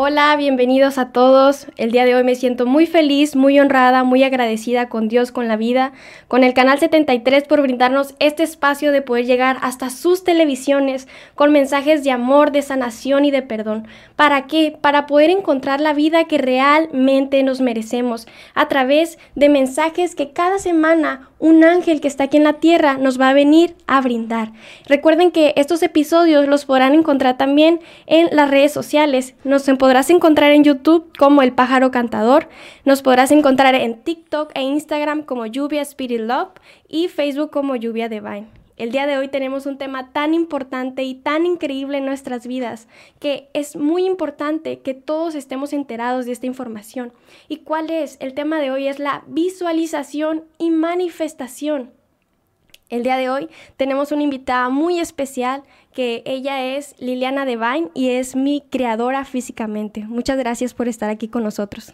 Hola, bienvenidos a todos. El día de hoy me siento muy feliz, muy honrada, muy agradecida con Dios, con la vida, con el Canal 73 por brindarnos este espacio de poder llegar hasta sus televisiones con mensajes de amor, de sanación y de perdón. ¿Para qué? Para poder encontrar la vida que realmente nos merecemos a través de mensajes que cada semana un ángel que está aquí en la tierra nos va a venir a brindar. Recuerden que estos episodios los podrán encontrar también en las redes sociales. Nos podrás encontrar en YouTube como El Pájaro Cantador, nos podrás encontrar en TikTok e Instagram como Lluvia Spirit Love y Facebook como Lluvia Divine. El día de hoy tenemos un tema tan importante y tan increíble en nuestras vidas que es muy importante que todos estemos enterados de esta información. ¿Y cuál es? El tema de hoy es la visualización y manifestación. El día de hoy tenemos una invitada muy especial que ella es Liliana Devine y es mi creadora físicamente. Muchas gracias por estar aquí con nosotros.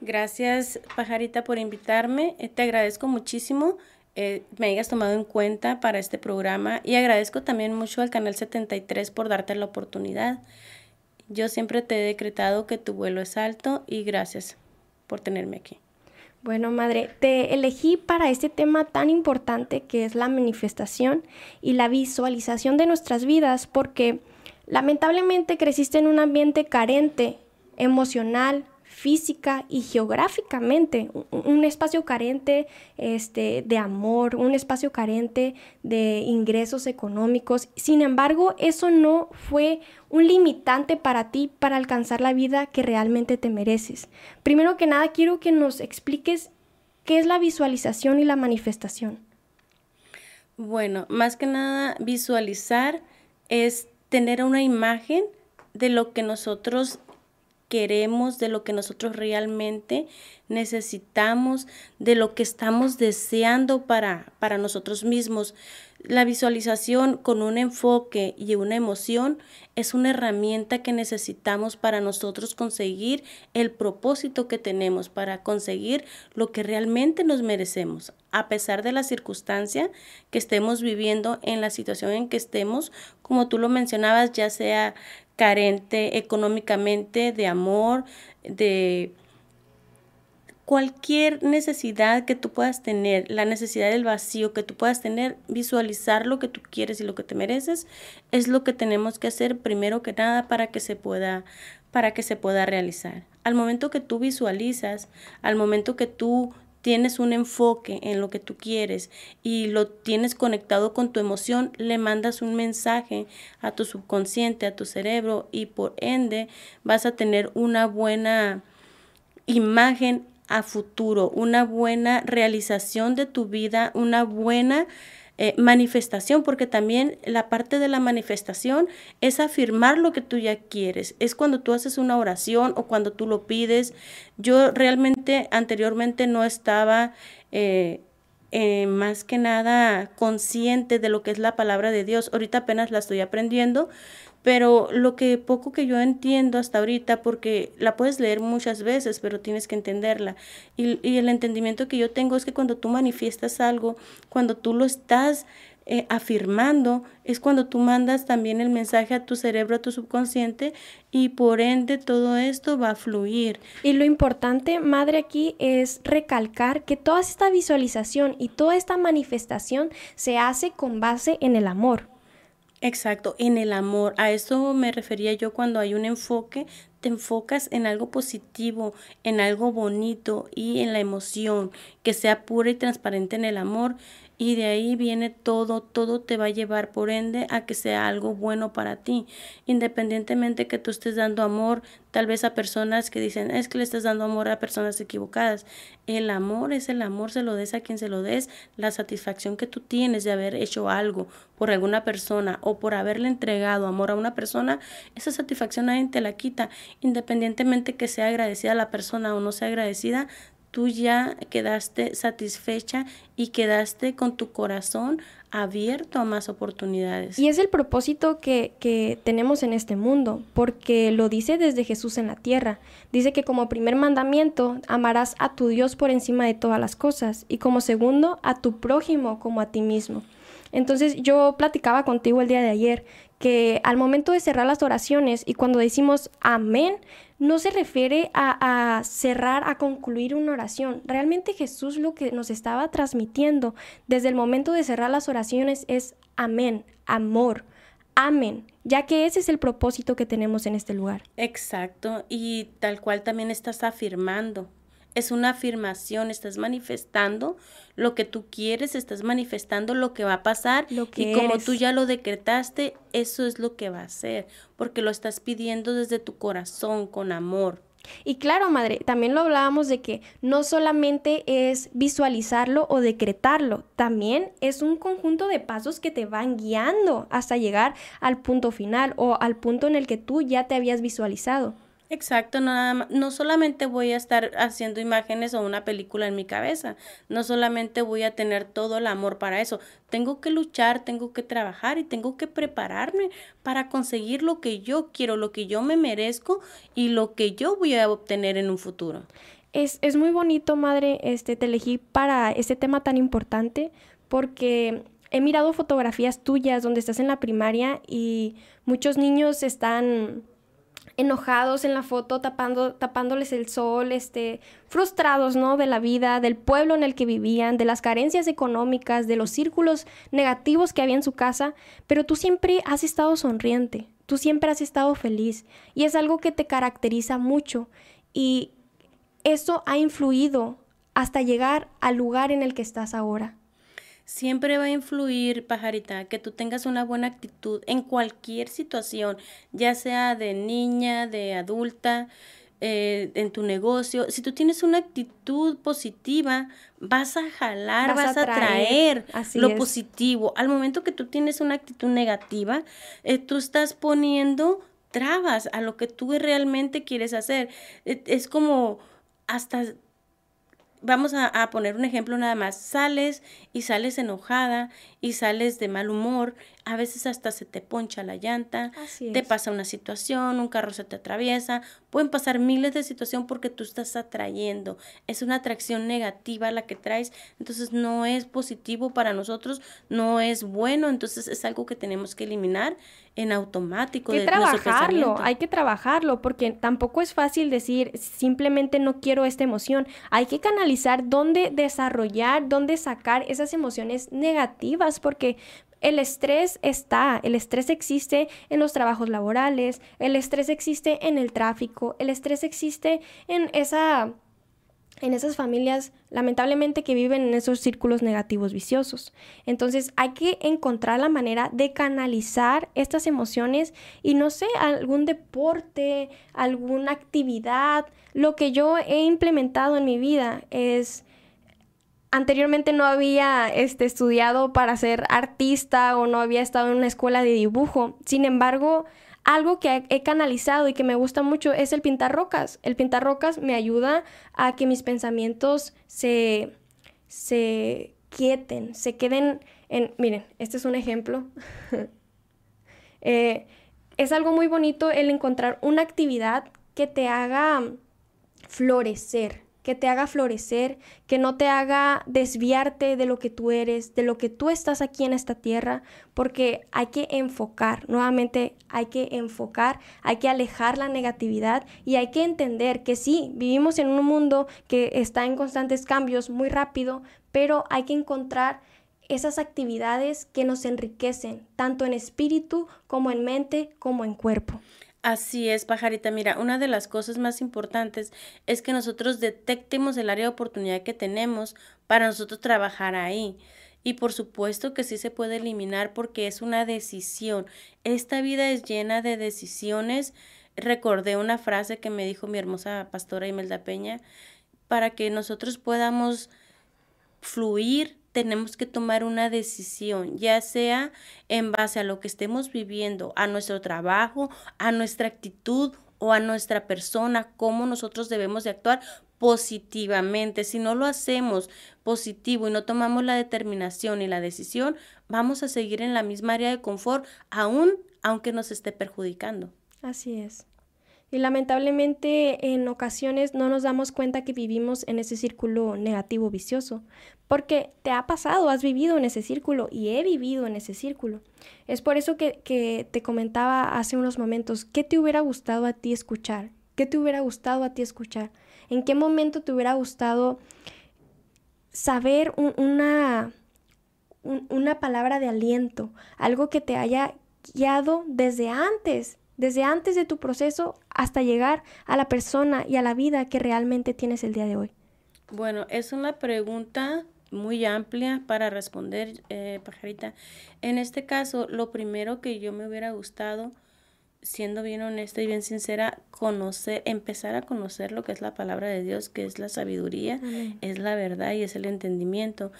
Gracias, Pajarita, por invitarme. Eh, te agradezco muchísimo. Eh, me hayas tomado en cuenta para este programa y agradezco también mucho al Canal 73 por darte la oportunidad. Yo siempre te he decretado que tu vuelo es alto y gracias por tenerme aquí. Bueno, madre, te elegí para este tema tan importante que es la manifestación y la visualización de nuestras vidas porque lamentablemente creciste en un ambiente carente emocional, física y geográficamente, un, espacio carente este, de amor, un espacio carente de ingresos económicos. Sin embargo, eso no fue un limitante para ti para alcanzar la vida que realmente te mereces. Primero que nada, quiero que nos expliques qué es la visualización y la manifestación. Bueno, más que nada, visualizar es tener una imagen de lo que nosotros queremos, de lo que nosotros realmente necesitamos, de lo que estamos deseando para, para nosotros mismos. La visualización con un enfoque y una emoción es una herramienta que necesitamos para nosotros conseguir el propósito que tenemos, para conseguir lo que realmente nos merecemos, a pesar de la circunstancia que estemos viviendo, en la situación en que estemos, como tú lo mencionabas, ya sea carente económicamente, de amor, de cualquier necesidad que tú puedas tener, la necesidad del vacío que tú puedas tener, visualizar lo que tú quieres y lo que te mereces, es lo que tenemos que hacer primero que nada para que se pueda para que se pueda realizar. Al momento que tú visualizas, al momento que tú tienes un enfoque en lo que tú quieres y lo tienes conectado con tu emoción, le mandas un mensaje a tu subconsciente, a tu cerebro y por ende vas a tener una buena imagen a futuro, una buena realización de tu vida, una buena eh, manifestación, porque también la parte de la manifestación es afirmar lo que tú ya quieres. Es cuando tú haces una oración o cuando tú lo pides. Yo realmente anteriormente no estaba... Eh, eh, más que nada consciente de lo que es la palabra de Dios. Ahorita apenas la estoy aprendiendo, pero lo que poco que yo entiendo hasta ahorita, porque la puedes leer muchas veces, pero tienes que entenderla. Y, y el entendimiento que yo tengo es que cuando tú manifiestas algo, cuando tú lo estás eh, afirmando, es cuando tú mandas también el mensaje a tu cerebro, a tu subconsciente, y por ende todo esto va a fluir. Y lo importante, madre, aquí es recalcar que toda esta visualización y toda esta manifestación se hace con base en el amor. Exacto, en el amor. A eso me refería yo cuando hay un enfoque, te enfocas en algo positivo, en algo bonito y en la emoción, que sea pura y transparente en el amor y de ahí viene todo, todo te va a llevar por ende a que sea algo bueno para ti, independientemente que tú estés dando amor tal vez a personas que dicen, es que le estás dando amor a personas equivocadas. El amor es el amor, se lo des a quien se lo des, la satisfacción que tú tienes de haber hecho algo por alguna persona o por haberle entregado amor a una persona, esa satisfacción nadie te la quita, independientemente que sea agradecida la persona o no sea agradecida, tú ya quedaste satisfecha y quedaste con tu corazón abierto a más oportunidades. Y es el propósito que, que, tenemos en este mundo, porque lo dice desde Jesús en la tierra. Dice que como primer mandamiento amarás a tu Dios por encima de todas las cosas y como segundo a tu prójimo como a ti mismo. Entonces yo platicaba contigo el día de ayer que al momento de cerrar las oraciones y cuando decimos amén, no se refiere a, cerrar, a concluir una oración. Realmente Jesús lo que nos estaba transmitiendo desde el momento de cerrar las oraciones es amén, amor, amén, ya que ese es el propósito que tenemos en este lugar. Exacto, y tal cual también estás afirmando es una afirmación, estás manifestando lo que tú quieres, estás manifestando lo que va a pasar lo que y como tú ya lo decretaste, eso es lo que va a ser, porque lo estás pidiendo desde tu corazón con amor. Y claro, madre, también lo hablábamos de que no solamente es visualizarlo o decretarlo, también es un conjunto de pasos que te van guiando hasta llegar al punto final o al punto en el que tú ya te habías visualizado. Exacto, no, nada no solamente voy a estar haciendo imágenes o una película en mi cabeza, no solamente voy a tener todo el amor para eso, tengo que luchar, tengo que trabajar y tengo que prepararme para conseguir lo que yo quiero, lo que yo me merezco y lo que yo voy a obtener en un futuro. Es, es muy bonito, madre, este, te elegí para este tema tan importante porque he mirado fotografías tuyas donde estás en la primaria y muchos niños están enojados en la foto, tapando, tapándoles el sol, este, frustrados, ¿no? De la vida, del pueblo en el que vivían, de las carencias económicas, de los círculos negativos que había en su casa, pero tú siempre has estado sonriente, tú siempre has estado feliz y es algo que te caracteriza mucho y eso ha influido hasta llegar al lugar en el que estás ahora. Siempre va a influir, pajarita, que tú tengas una buena actitud en cualquier situación, ya sea de niña, de adulta, eh, en tu negocio. Si tú tienes una actitud positiva, vas a jalar, vas, a traer, lo positivo. Al momento que tú tienes una actitud negativa, eh, tú estás poniendo trabas a lo que tú realmente quieres hacer. E, es como hasta vamos a, poner un ejemplo nada más, sales y sales enojada y sales de mal humor, a veces hasta se te poncha la llanta, te pasa una situación, un carro se te atraviesa, pueden pasar miles de situaciones porque tú estás atrayendo, es una atracción negativa la que traes, entonces no es positivo para nosotros, no es bueno, entonces es algo que tenemos que eliminar en automático. Hay que trabajarlo, hay que trabajarlo, porque tampoco es fácil decir simplemente no quiero esta emoción. Hay que canalizar dónde desarrollar, dónde sacar esas emociones negativas, porque el estrés está, el estrés existe en los trabajos laborales, el estrés existe en el tráfico, el estrés existe en esa en esas familias lamentablemente que viven en esos círculos negativos viciosos. Entonces hay que encontrar la manera de canalizar estas emociones y no sé, algún deporte, alguna actividad. Lo que yo he implementado en mi vida es anteriormente no había este, estudiado para ser artista o no había estado en una escuela de dibujo. Sin embargo, algo que he canalizado y que me gusta mucho es el pintar rocas. El pintar rocas me ayuda a que mis pensamientos se, se quieten, se queden en... Miren, este es un ejemplo. Eh, es algo muy bonito el encontrar una actividad que te haga florecer, que te haga florecer, que no te haga desviarte de lo que tú eres, de lo que tú estás aquí en esta tierra, porque hay que enfocar, nuevamente hay que enfocar, hay que alejar la negatividad y hay que entender que sí, vivimos en un mundo que está en constantes cambios muy rápido, pero hay que encontrar esas actividades que nos enriquecen, tanto en espíritu como en mente como en cuerpo. Así es, pajarita. Mira, una de las cosas más importantes es que nosotros detectemos el área de oportunidad que tenemos para nosotros trabajar ahí. Y por supuesto que sí se puede eliminar porque es una decisión. Esta vida es llena de decisiones. Recordé una frase que me dijo mi hermosa pastora Imelda Peña, para que nosotros podamos fluir tenemos que tomar una decisión, ya sea en base a lo que estemos viviendo, a nuestro trabajo, a nuestra actitud o a nuestra persona, cómo nosotros debemos de actuar positivamente. Si no lo hacemos positivo y no tomamos la determinación y la decisión, vamos a seguir en la misma área de confort, aún aunque nos esté perjudicando. Así es. Y lamentablemente en ocasiones no nos damos cuenta que vivimos en ese círculo negativo vicioso, porque te ha pasado, has vivido en ese círculo y he vivido en ese círculo. Es por eso que, te comentaba hace unos momentos, ¿qué te hubiera gustado a ti escuchar? ¿Qué te hubiera gustado a ti escuchar? ¿En qué momento te hubiera gustado saber una, una palabra de aliento? Algo que te haya guiado desde antes, desde antes de tu proceso hasta llegar a la persona y a la vida que realmente tienes el día de hoy. Bueno, es una pregunta muy amplia para responder, eh, pajarita. En este caso, lo primero que yo me hubiera gustado, siendo bien honesta y bien sincera, conocer, empezar a conocer lo que es la palabra de Dios, que es la sabiduría, es la verdad y es el entendimiento.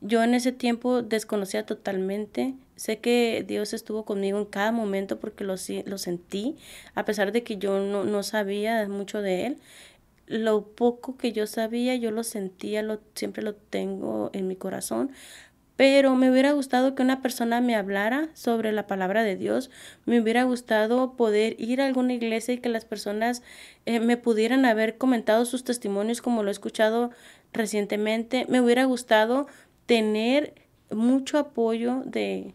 Yo en ese tiempo desconocía totalmente, sé que Dios estuvo conmigo en cada momento porque lo, lo sentí, a pesar de que yo no, no sabía mucho de Él, lo poco que yo sabía, yo lo sentía, lo, siempre lo tengo en mi corazón, pero me hubiera gustado que una persona me hablara sobre la palabra de Dios, me hubiera gustado poder ir a alguna iglesia y que las personas eh, me pudieran haber comentado sus testimonios como lo he escuchado recientemente, me hubiera gustado tener mucho apoyo de,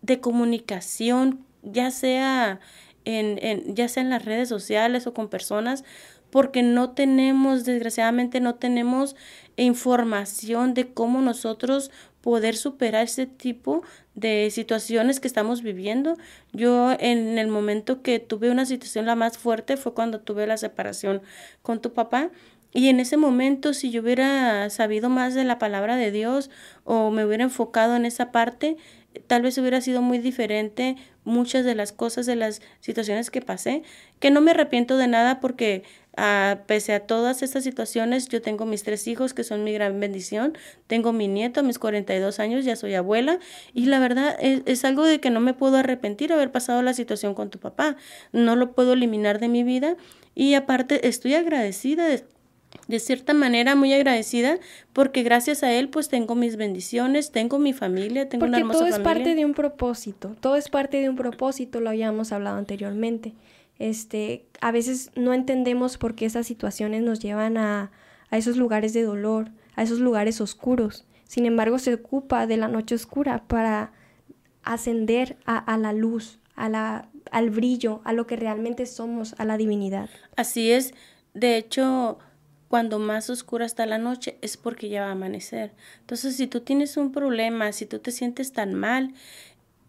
de comunicación, ya sea en, en, ya sea en las redes sociales o con personas, porque no tenemos, desgraciadamente, no tenemos información de cómo nosotros poder superar ese tipo de situaciones que estamos viviendo. Yo en el momento que tuve una situación la más fuerte fue cuando tuve la separación con tu papá. Y en ese momento, si yo hubiera sabido más de la palabra de Dios o me hubiera enfocado en esa parte, tal vez hubiera sido muy diferente muchas de las cosas, de las situaciones que pasé, que no me arrepiento de nada porque a, pese a todas estas situaciones, yo tengo mis tres hijos que son mi gran bendición, tengo mi nieto mis 42 años, ya soy abuela. Y la verdad es, es algo de que no me puedo arrepentir haber pasado la situación con tu papá, no lo puedo eliminar de mi vida. Y aparte estoy agradecida de de cierta manera muy agradecida porque gracias a él pues tengo mis bendiciones, tengo mi familia, tengo una hermosa todo es parte de un propósito, todo es parte de un propósito, lo habíamos hablado anteriormente. Este, a veces no entendemos por qué esas situaciones nos llevan a, a esos lugares de dolor, a esos lugares oscuros. Sin embargo, se ocupa de la noche oscura para ascender a, la luz, a la, al brillo, a lo que realmente somos, a la divinidad. Así es. De hecho, cuando más oscura está la noche es porque ya va a amanecer. Entonces, si tú tienes un problema, si tú te sientes tan mal,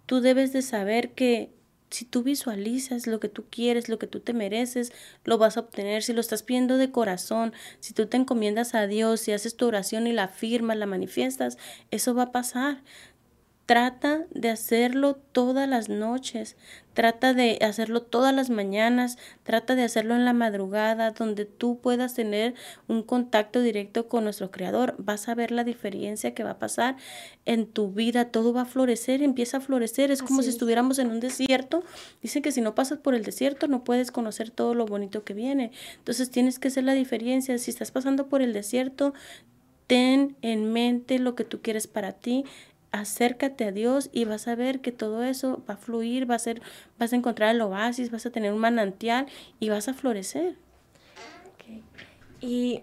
tú debes de saber que si tú visualizas lo que tú quieres, lo que tú te mereces, lo vas a obtener. Si lo estás pidiendo de corazón, si tú te encomiendas a Dios, si haces tu oración y la firmas, la manifiestas, eso va a pasar. Trata de hacerlo todas las noches, trata de hacerlo todas las mañanas, trata de hacerlo en la madrugada, donde tú puedas tener un contacto directo con nuestro Creador. Vas a ver la diferencia que va a pasar en tu vida, todo va a florecer, empieza a florecer, es como si estuviéramos en un desierto. Dicen que si no pasas por el desierto no puedes conocer todo lo bonito que viene. Entonces tienes que hacer la diferencia. Si estás pasando por el desierto, ten en mente lo que tú quieres para ti, acércate a Dios y vas a ver que todo eso va a fluir, va a ser, vas a encontrar el oasis, vas a tener un manantial y vas a florecer. Y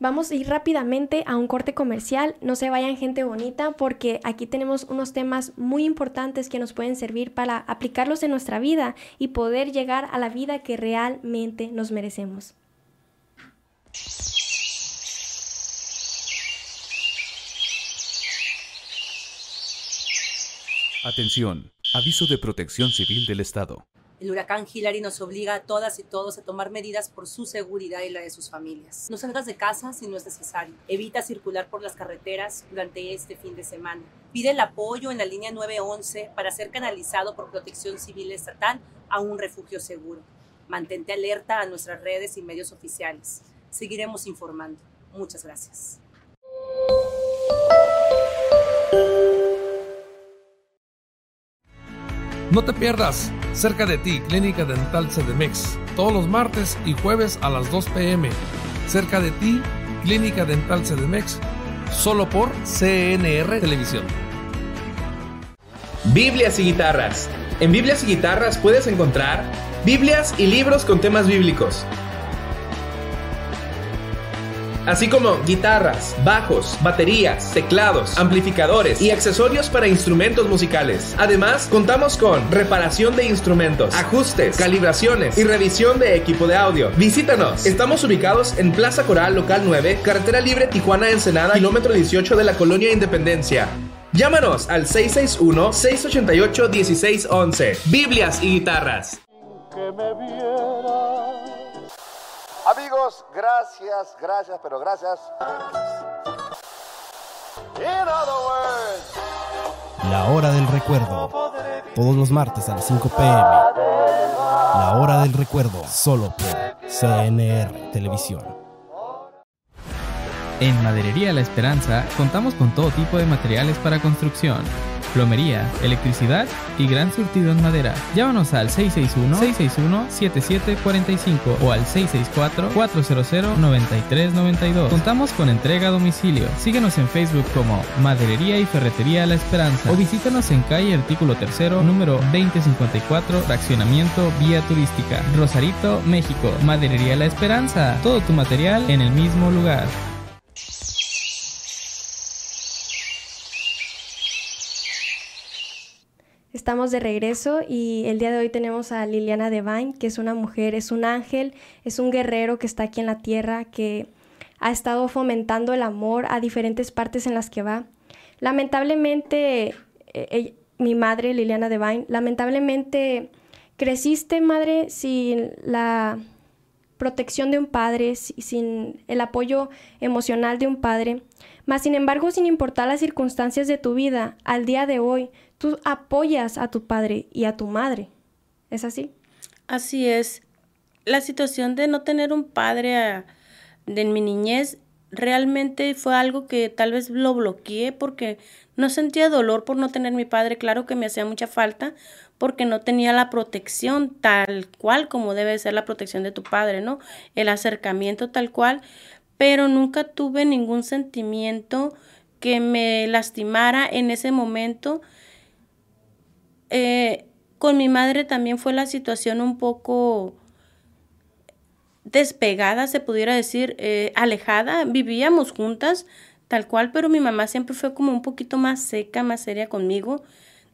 vamos a ir rápidamente a un corte comercial. No se vayan gente bonita porque aquí tenemos unos temas muy importantes que nos pueden servir para aplicarlos en nuestra vida y poder llegar a la vida que realmente nos merecemos. Atención, aviso de protección civil del Estado. El huracán Hillary nos obliga a todas y todos a tomar medidas por su seguridad y la de sus familias. No salgas de casa si no es necesario. Evita circular por las carreteras durante este fin de semana. Pide el apoyo en la línea 911 para ser canalizado por Protección Civil Estatal a un refugio seguro. Mantente alerta a nuestras redes y medios oficiales. Seguiremos informando. Muchas gracias. No te pierdas, cerca de ti, Clínica Dental CDMX, todos los martes y jueves a las 2 pm. Cerca de ti, Clínica Dental CDMX, solo por CNR Televisión. Biblias y guitarras. En Biblias y guitarras puedes encontrar Biblias y libros con temas bíblicos así como guitarras, bajos, baterías, teclados, amplificadores y accesorios para instrumentos musicales. Además, contamos con reparación de instrumentos, ajustes, calibraciones y revisión de equipo de audio. Visítanos. Estamos ubicados en Plaza Coral Local 9, Carretera Libre Tijuana Ensenada, kilómetro 18 de la Colonia Independencia. Llámanos al 661-688-1611. Biblias y guitarras. Amigos, gracias, gracias, pero gracias. La hora del recuerdo. Todos los martes a las 5 pm. La hora del recuerdo, solo por CNR Televisión. En Maderería La Esperanza contamos con todo tipo de materiales para construcción, plomería, electricidad y gran surtido en madera. Llámanos al 661-661-7745 o al 664-400-9392. Contamos con entrega a domicilio. Síguenos en Facebook como Maderería y Ferretería La Esperanza o visítanos en calle Artículo Tercero, número 2054, fraccionamiento Vía Turística, Rosarito, México. Maderería La Esperanza. Todo tu material en el mismo lugar. Estamos de regreso y el día de hoy tenemos a Liliana Devine, que es una mujer, es un ángel, es un guerrero que está aquí en la tierra, que ha estado fomentando el amor a diferentes partes en las que va. Lamentablemente, eh, mi madre, Liliana Devine, lamentablemente creciste, madre, sin la protección de un padre, sin el apoyo emocional de un padre. Mas, sin embargo, sin importar las circunstancias de tu vida, al día de hoy, tú apoyas a tu padre y a tu madre. ¿Es así? Así es. La situación de no tener un padre ah, en mi niñez realmente fue algo que tal vez lo bloqueé porque no sentía dolor por no tener mi padre. Claro que me hacía mucha falta porque no tenía la protección tal cual como debe ser la protección de tu padre, ¿no? El acercamiento tal cual, pero nunca tuve ningún sentimiento que me lastimara en ese momento eh, con mi madre también fue la situación un poco despegada, se pudiera decir, eh, alejada. Vivíamos juntas, tal cual, pero mi mamá siempre fue como un poquito más seca, más seria conmigo.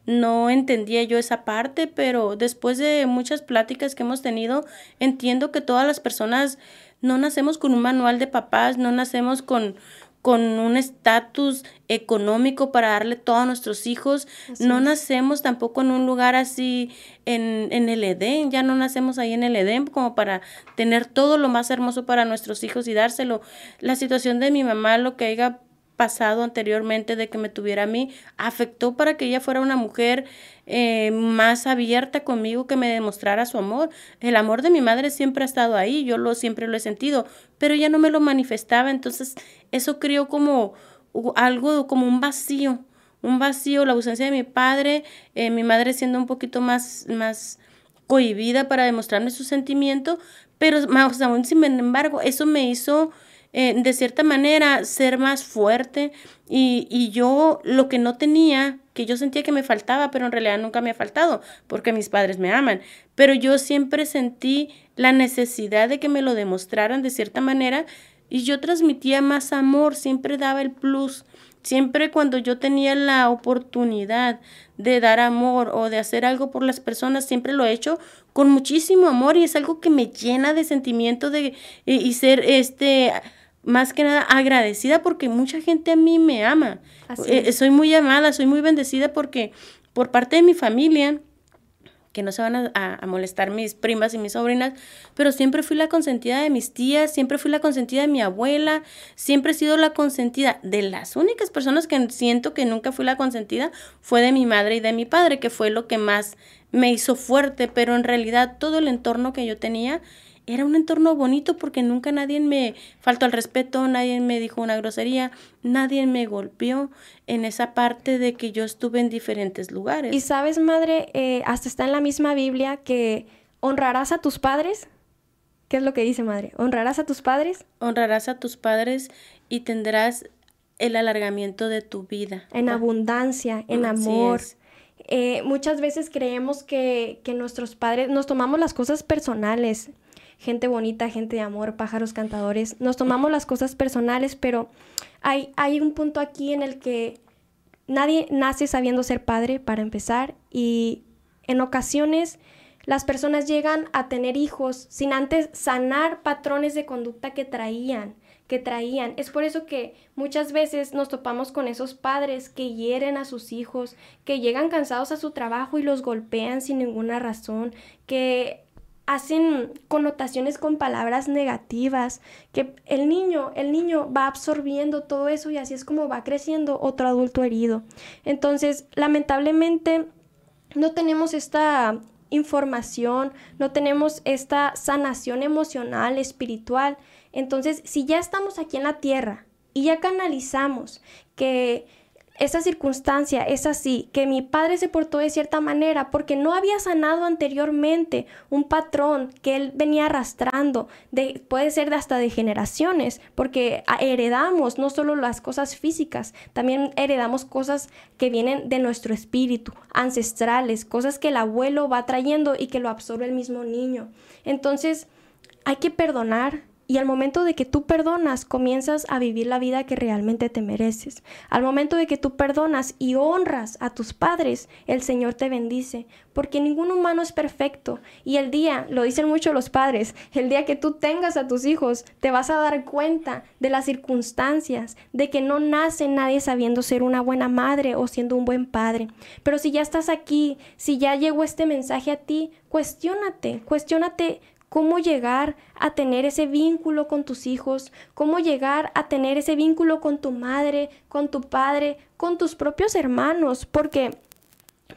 No entendía yo esa parte, pero después de muchas pláticas que hemos tenido, entiendo que todas las personas no nacemos con un manual de papás, no nacemos con, con un estatus económico para darle todo a nuestros hijos. no nacemos tampoco en un lugar así en, en, el Edén, ya no nacemos ahí en el Edén como para tener todo lo más hermoso para nuestros hijos y dárselo. La situación de mi mamá, lo que haya pasado anteriormente de que me tuviera a mí, afectó para que ella fuera una mujer eh, más abierta conmigo, que me demostrara su amor. El amor de mi madre siempre ha estado ahí, yo lo siempre lo he sentido, pero ella no me lo manifestaba, entonces eso creó como algo, como un vacío, un vacío, la ausencia de mi padre, eh, mi madre siendo un poquito más, más cohibida para demostrarme su sentimiento, pero más aún sin embargo, eso me hizo eh, de cierta manera ser más fuerte y, y yo lo que no tenía, que yo sentía que me faltaba, pero en realidad nunca me ha faltado, porque mis padres me aman, pero yo siempre sentí la necesidad de que me lo demostraran de cierta manera y yo transmitía más amor, siempre daba el plus. Siempre cuando yo tenía la oportunidad de dar amor o de hacer algo por las personas, siempre lo he hecho con muchísimo amor y es algo que me llena de sentimiento de y, y ser este más que nada agradecida porque mucha gente a mí me ama. Eh, soy muy amada, soy muy bendecida porque por parte de mi familia, que no se van a, a, molestar mis primas y mis sobrinas, pero siempre fui la consentida de mis tías, siempre fui la consentida de mi abuela, siempre he sido la consentida. De las únicas personas que siento que nunca fui la consentida fue de mi madre y de mi padre, que fue lo que más me hizo fuerte, pero en realidad todo el entorno que yo tenía era un entorno bonito porque nunca nadie me faltó al respeto, nadie me dijo una grosería, nadie me golpeó en esa parte de que yo estuve en diferentes lugares. Y sabes, madre, eh, hasta está en la misma Biblia que honrarás a tus padres. ¿Qué es lo que dice, madre? ¿Honrarás a tus padres? Honrarás a tus padres y tendrás el alargamiento de tu vida. En abundancia, en amor. Eh, muchas veces creemos que, que nuestros padres nos tomamos las cosas personales gente bonita, gente de amor, pájaros cantadores. Nos tomamos las cosas personales, pero hay, hay un punto aquí en el que nadie nace sabiendo ser padre, para empezar, y en ocasiones las personas llegan a tener hijos sin antes sanar patrones de conducta que traían que traían. Es por eso que muchas veces nos topamos con esos padres que hieren a sus hijos, que llegan cansados a su trabajo y los golpean sin ninguna razón, que hacen connotaciones con palabras negativas, que el niño, el niño va absorbiendo todo eso y así es como va creciendo otro adulto herido. Entonces, lamentablemente no tenemos esta información, no tenemos esta sanación emocional, espiritual entonces, si ya estamos aquí en la tierra y ya canalizamos que esa circunstancia es así, que mi padre se portó de cierta manera porque no había sanado anteriormente un patrón que él venía arrastrando, de, puede ser hasta de generaciones, porque heredamos no solo las cosas físicas, también heredamos cosas que vienen de nuestro espíritu, ancestrales, cosas que el abuelo va trayendo y que lo absorbe el mismo niño. Entonces, hay que perdonar, y al momento de que tú perdonas, comienzas a vivir la vida que realmente te mereces. Al momento de que tú perdonas y honras a tus padres, el Señor te bendice, porque ningún humano es perfecto. Y el día, lo dicen mucho los padres, el día que tú tengas a tus hijos, te vas a dar cuenta de las circunstancias, de que no nace nadie sabiendo ser una buena madre o siendo un buen padre. Pero si ya estás aquí, si ya llegó este mensaje a ti, cuestiónate, cuestiónate cómo llegar a tener ese vínculo con tus hijos, cómo llegar a tener ese vínculo con tu madre, con tu padre, con tus propios hermanos, porque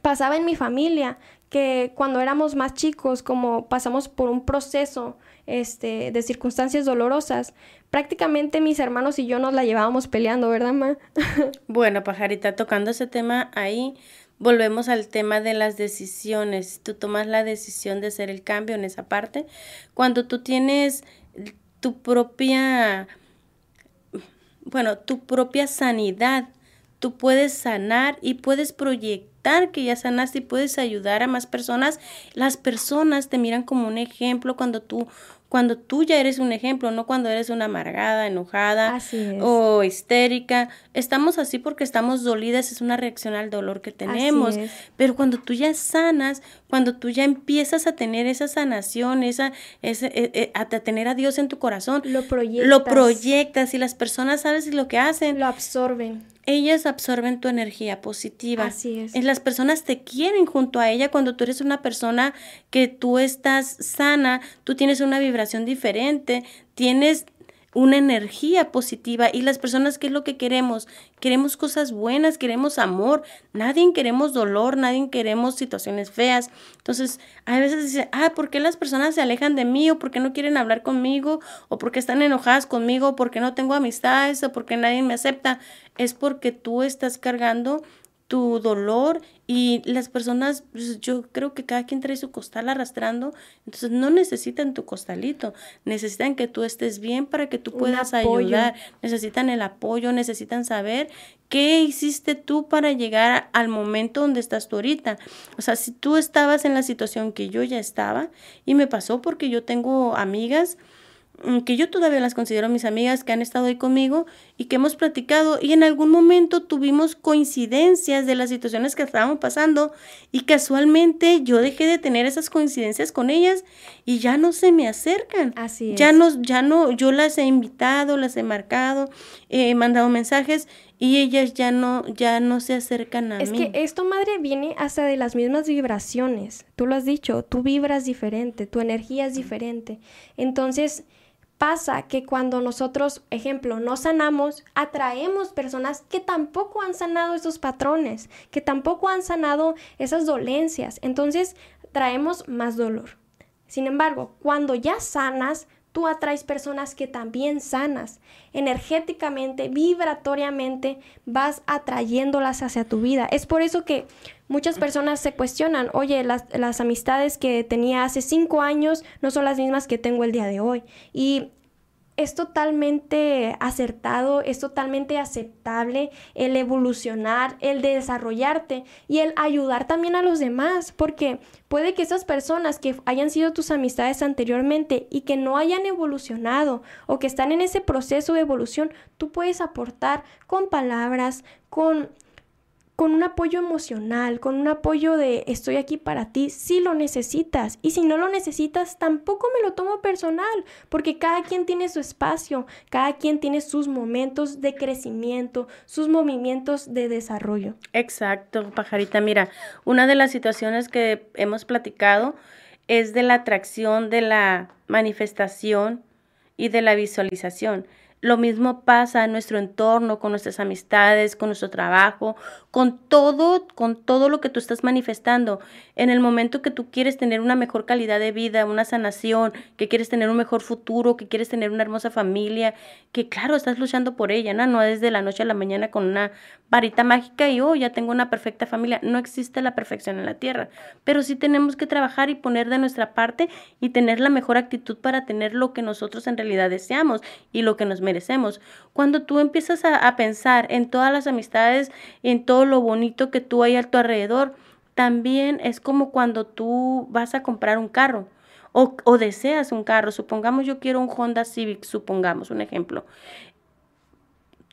pasaba en mi familia que cuando éramos más chicos, como pasamos por un proceso este, de circunstancias dolorosas, prácticamente mis hermanos y yo nos la llevábamos peleando, ¿verdad, Ma? bueno, pajarita, tocando ese tema ahí, volvemos al tema de las decisiones. Tú tomas la decisión de hacer el cambio en esa parte. Cuando tú tienes tu propia, bueno, tu propia sanidad, tú puedes sanar y puedes proyectar que ya sanaste y puedes ayudar a más personas. Las personas te miran como un ejemplo cuando tú cuando tú ya eres un ejemplo, no cuando eres una amargada, enojada o histérica. Estamos así porque estamos dolidas, es una reacción al dolor que tenemos. Pero cuando tú ya sanas, cuando tú ya empiezas a tener esa sanación, esa, ese, eh, eh, a tener a Dios en tu corazón, lo proyectas. Lo proyectas y las personas, ¿sabes lo que hacen? Lo absorben ellas absorben tu energía positiva. Así es. Las personas te quieren junto a ella cuando tú eres una persona que tú estás sana, tú tienes una vibración diferente, tienes una energía positiva y las personas, ¿qué es lo que queremos? Queremos cosas buenas, queremos amor, nadie queremos dolor, nadie queremos situaciones feas. Entonces, a veces dicen, ah, ¿por qué las personas se alejan de mí? ¿O por qué no quieren hablar conmigo? ¿O por qué están enojadas conmigo? ¿O por qué no tengo amistades? ¿O por qué nadie me acepta? Es porque tú estás cargando tu dolor y las personas, pues, yo creo que cada quien trae su costal arrastrando, entonces no necesitan tu costalito, necesitan que tú estés bien para que tú puedas ayudar, necesitan el apoyo, necesitan saber qué hiciste tú para llegar al momento donde estás tú ahorita. O sea, si tú estabas en la situación que yo ya estaba y me pasó porque yo tengo amigas, que yo todavía las considero mis amigas que han estado ahí conmigo y que hemos platicado y en algún momento tuvimos coincidencias de las situaciones que estábamos pasando y casualmente yo dejé de tener esas coincidencias con ellas y ya no se me acercan. Así es. Ya no, ya no, yo las he invitado, las he marcado, he mandado mensajes y ellas ya no, ya no se acercan a mí. Es que esto, madre, viene hasta de las mismas vibraciones. Tú lo has dicho, tú vibras diferente, tu energía es diferente. Entonces, pasa que cuando nosotros, ejemplo, no sanamos, atraemos personas que tampoco han sanado esos patrones, que tampoco han sanado esas dolencias. Entonces, traemos más dolor. Sin embargo, cuando ya sanas, tú atraes personas que también sanas. Energéticamente, vibratoriamente, vas atrayéndolas hacia tu vida. Es por eso que muchas personas se cuestionan, oye, las, las amistades que tenía hace cinco años no son las mismas que tengo el día de hoy. Y es totalmente acertado, es totalmente aceptable el evolucionar, el desarrollarte y el ayudar también a los demás, porque puede que esas personas que hayan sido tus amistades anteriormente y que no hayan evolucionado o que están en ese proceso de evolución, tú puedes aportar con palabras, con con un apoyo emocional, con un apoyo de estoy aquí para ti, si lo necesitas. Y si no lo necesitas, tampoco me lo tomo personal, porque cada quien tiene su espacio, cada quien tiene sus momentos de crecimiento, sus movimientos de desarrollo. Exacto, pajarita. Mira, una de las situaciones que hemos platicado es de la atracción, de la manifestación y de la visualización. Lo mismo pasa en nuestro entorno, con nuestras amistades, con nuestro trabajo, con todo, con todo lo que tú estás manifestando. En el momento que tú quieres tener una mejor calidad de vida, una sanación, que quieres tener un mejor futuro, que quieres tener una hermosa familia, que claro, estás luchando por ella, ¿no? No desde la noche a la mañana con una varita mágica y oh, ya tengo una perfecta familia. No existe la perfección en la tierra, pero sí tenemos que trabajar y poner de nuestra parte y tener la mejor actitud para tener lo que nosotros en realidad deseamos y lo que nos merecemos cuando tú empiezas a, pensar en todas las amistades, en todo lo bonito que tú hay a tu alrededor, también es como cuando tú vas a comprar un carro. O, o, deseas un carro, supongamos yo quiero un Honda Civic, supongamos un ejemplo.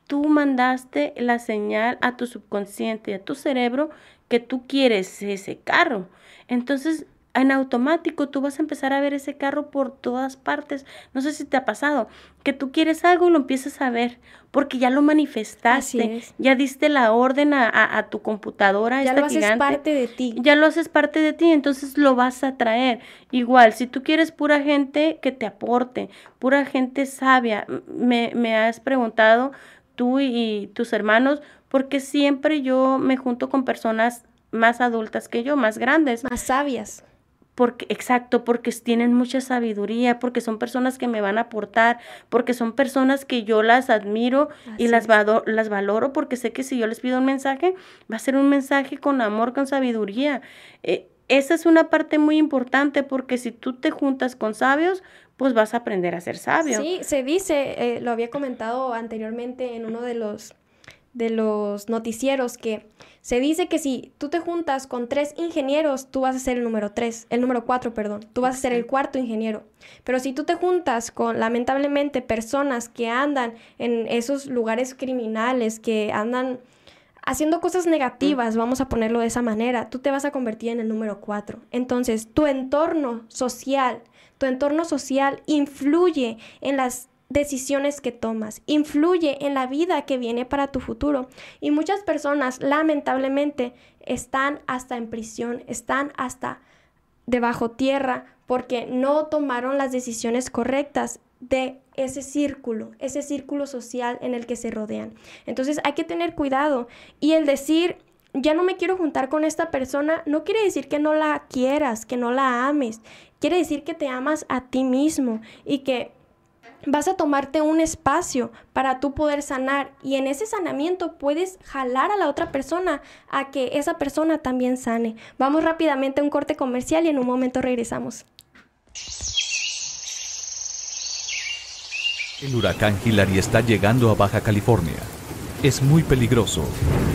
Tú mandaste la señal a tu subconsciente, a tu cerebro, que tú quieres ese carro. Entonces en automático tú vas a empezar a ver ese carro por todas partes. No sé si te ha pasado, que tú quieres algo y lo empiezas a ver, porque ya lo manifestaste, ya diste la orden a, tu computadora. Ya lo haces parte de ti. Ya lo haces parte de ti, entonces lo vas a traer. Igual, si tú quieres pura gente que te aporte, pura gente sabia, me, me has preguntado tú y, y tus hermanos, porque siempre yo me junto con personas más adultas que yo, más grandes. Más sabias porque, exacto, porque tienen mucha sabiduría, porque son personas que me van a aportar, porque son personas que yo las admiro y las, las valoro, porque sé que si yo les pido un mensaje, va a ser un mensaje con amor, con sabiduría. Eh, esa es una parte muy importante porque si tú te juntas con sabios, pues vas a aprender a ser sabio. Sí, se dice, eh, lo había comentado anteriormente en uno de los, de los noticieros, que se dice que si tú te juntas con tres ingenieros, tú vas a ser el número tres, el número cuatro, perdón, tú vas a ser el cuarto ingeniero. Pero si tú te juntas con, lamentablemente, personas que andan en esos lugares criminales, que andan haciendo cosas negativas, vamos a ponerlo de esa manera, tú te vas a convertir en el número cuatro. Entonces, tu entorno social, tu entorno social influye en las decisiones que tomas, influye en la vida que viene para tu futuro. Y muchas personas lamentablemente están hasta en prisión, están hasta debajo tierra porque no tomaron las decisiones correctas de ese círculo, ese círculo social en el que se rodean. Entonces hay que tener cuidado y el decir, ya no me quiero juntar con esta persona, no quiere decir que no la quieras, que no la ames, quiere decir que te amas a ti mismo y que vas a tomarte un espacio para tú poder sanar y en ese sanamiento puedes jalar a la otra persona a que esa persona también sane. Vamos rápidamente a un corte comercial y en un momento regresamos. El huracán Hillary está llegando a Baja California. Es muy peligroso.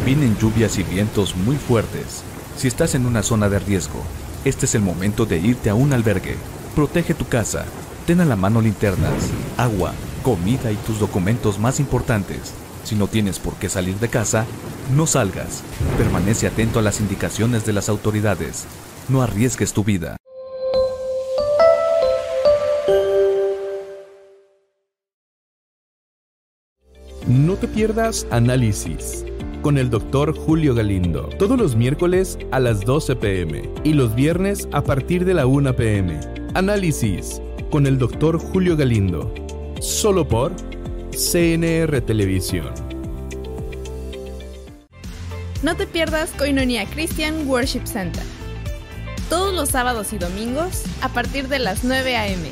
Vienen lluvias y vientos muy fuertes. Si estás en una zona de riesgo, este es el momento de irte a un albergue. Protege tu casa Ten a la mano linternas, agua, comida y tus documentos más importantes. Si no tienes por qué salir de casa, no salgas. Permanece atento a las indicaciones de las autoridades. No arriesgues tu vida. No te pierdas Análisis con el doctor Julio Galindo, todos los miércoles a las 12 pm y los viernes a partir de la 1 pm. Análisis con el doctor Julio Galindo, solo por CNR Televisión. No te pierdas Coinonía Christian Worship Center. Todos los sábados y domingos a partir de las 9 a.m.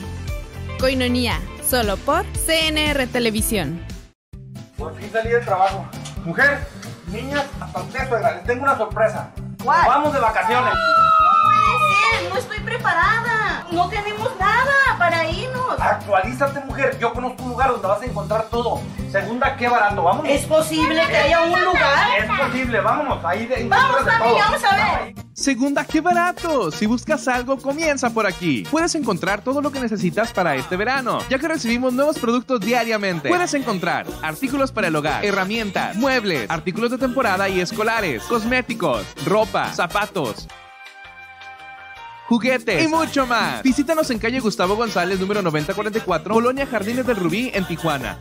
Coinonía, solo por CNR Televisión. Por fin salí del trabajo. Mujer, niñas, hasta usted, suegra, les tengo una sorpresa. vamos de vacaciones. No estoy preparada. No tenemos nada para irnos. Actualízate, mujer. Yo conozco un lugar donde vas a encontrar todo. Segunda, qué barato. Vámonos. ¿Es posible que haya un lugar? Es posible, vámonos. Ahí de, Vamos, mami, todo. vamos a ver. Segunda, qué barato. Si buscas algo, comienza por aquí. Puedes encontrar todo lo que necesitas para este verano, ya que recibimos nuevos productos diariamente. Puedes encontrar artículos para el hogar, herramientas, muebles, artículos de temporada y escolares, cosméticos, ropa, zapatos. Juguetes y mucho más. Visítanos en calle Gustavo González, número 9044, Colonia Jardines del Rubí, en Tijuana.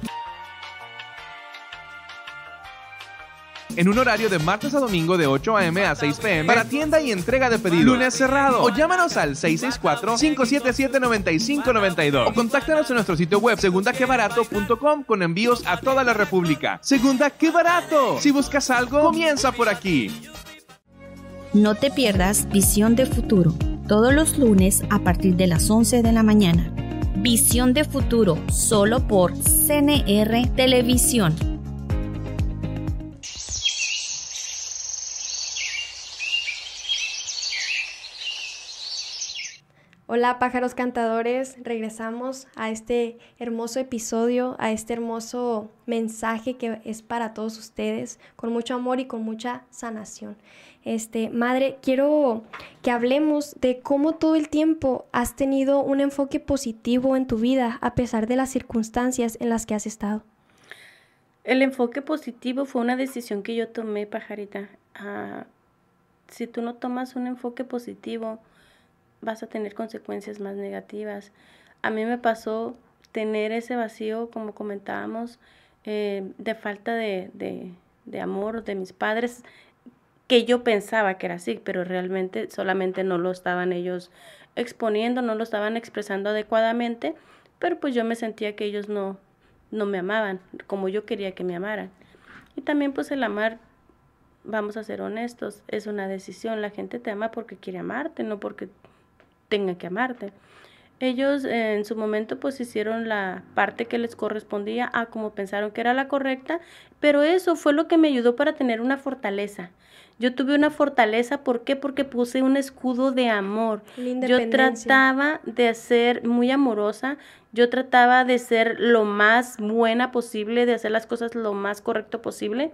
en un horario de martes a domingo de 8 a.m. a 6 p.m. para tienda y entrega de pedido. Lunes cerrado. O llámanos al 664-577-9592 o contáctanos en nuestro sitio web segundaquebarato.com con envíos a toda la República. Segunda, qué barato. Si buscas algo, comienza por aquí. No te pierdas Visión de Futuro, todos los lunes a partir de las 11 de la mañana. Visión de Futuro, solo por CNR Televisión. Hola pájaros cantadores, regresamos a este hermoso episodio, a este hermoso mensaje que es para todos ustedes, con mucho amor y con mucha sanación. Este, madre, quiero que hablemos de cómo todo el tiempo has tenido un enfoque positivo en tu vida a pesar de las circunstancias en las que has estado. El enfoque positivo fue una decisión que yo tomé, pajarita. Ah, si tú no tomas un enfoque positivo, vas a tener consecuencias más negativas. A mí me pasó tener ese vacío, como comentábamos, eh, de falta de, de, de amor de mis padres, que yo pensaba que era así, pero realmente solamente no lo estaban ellos exponiendo, no lo estaban expresando adecuadamente, pero pues yo me sentía que ellos no, no me amaban como yo quería que me amaran. Y también pues el amar, vamos a ser honestos, es una decisión. La gente te ama porque quiere amarte, no porque tenga que amarte. Ellos eh, en su momento pues hicieron la parte que les correspondía a como pensaron que era la correcta, pero eso fue lo que me ayudó para tener una fortaleza. Yo tuve una fortaleza, ¿por qué? Porque puse un escudo de amor. Yo trataba de ser muy amorosa, yo trataba de ser lo más buena posible, de hacer las cosas lo más correcto posible.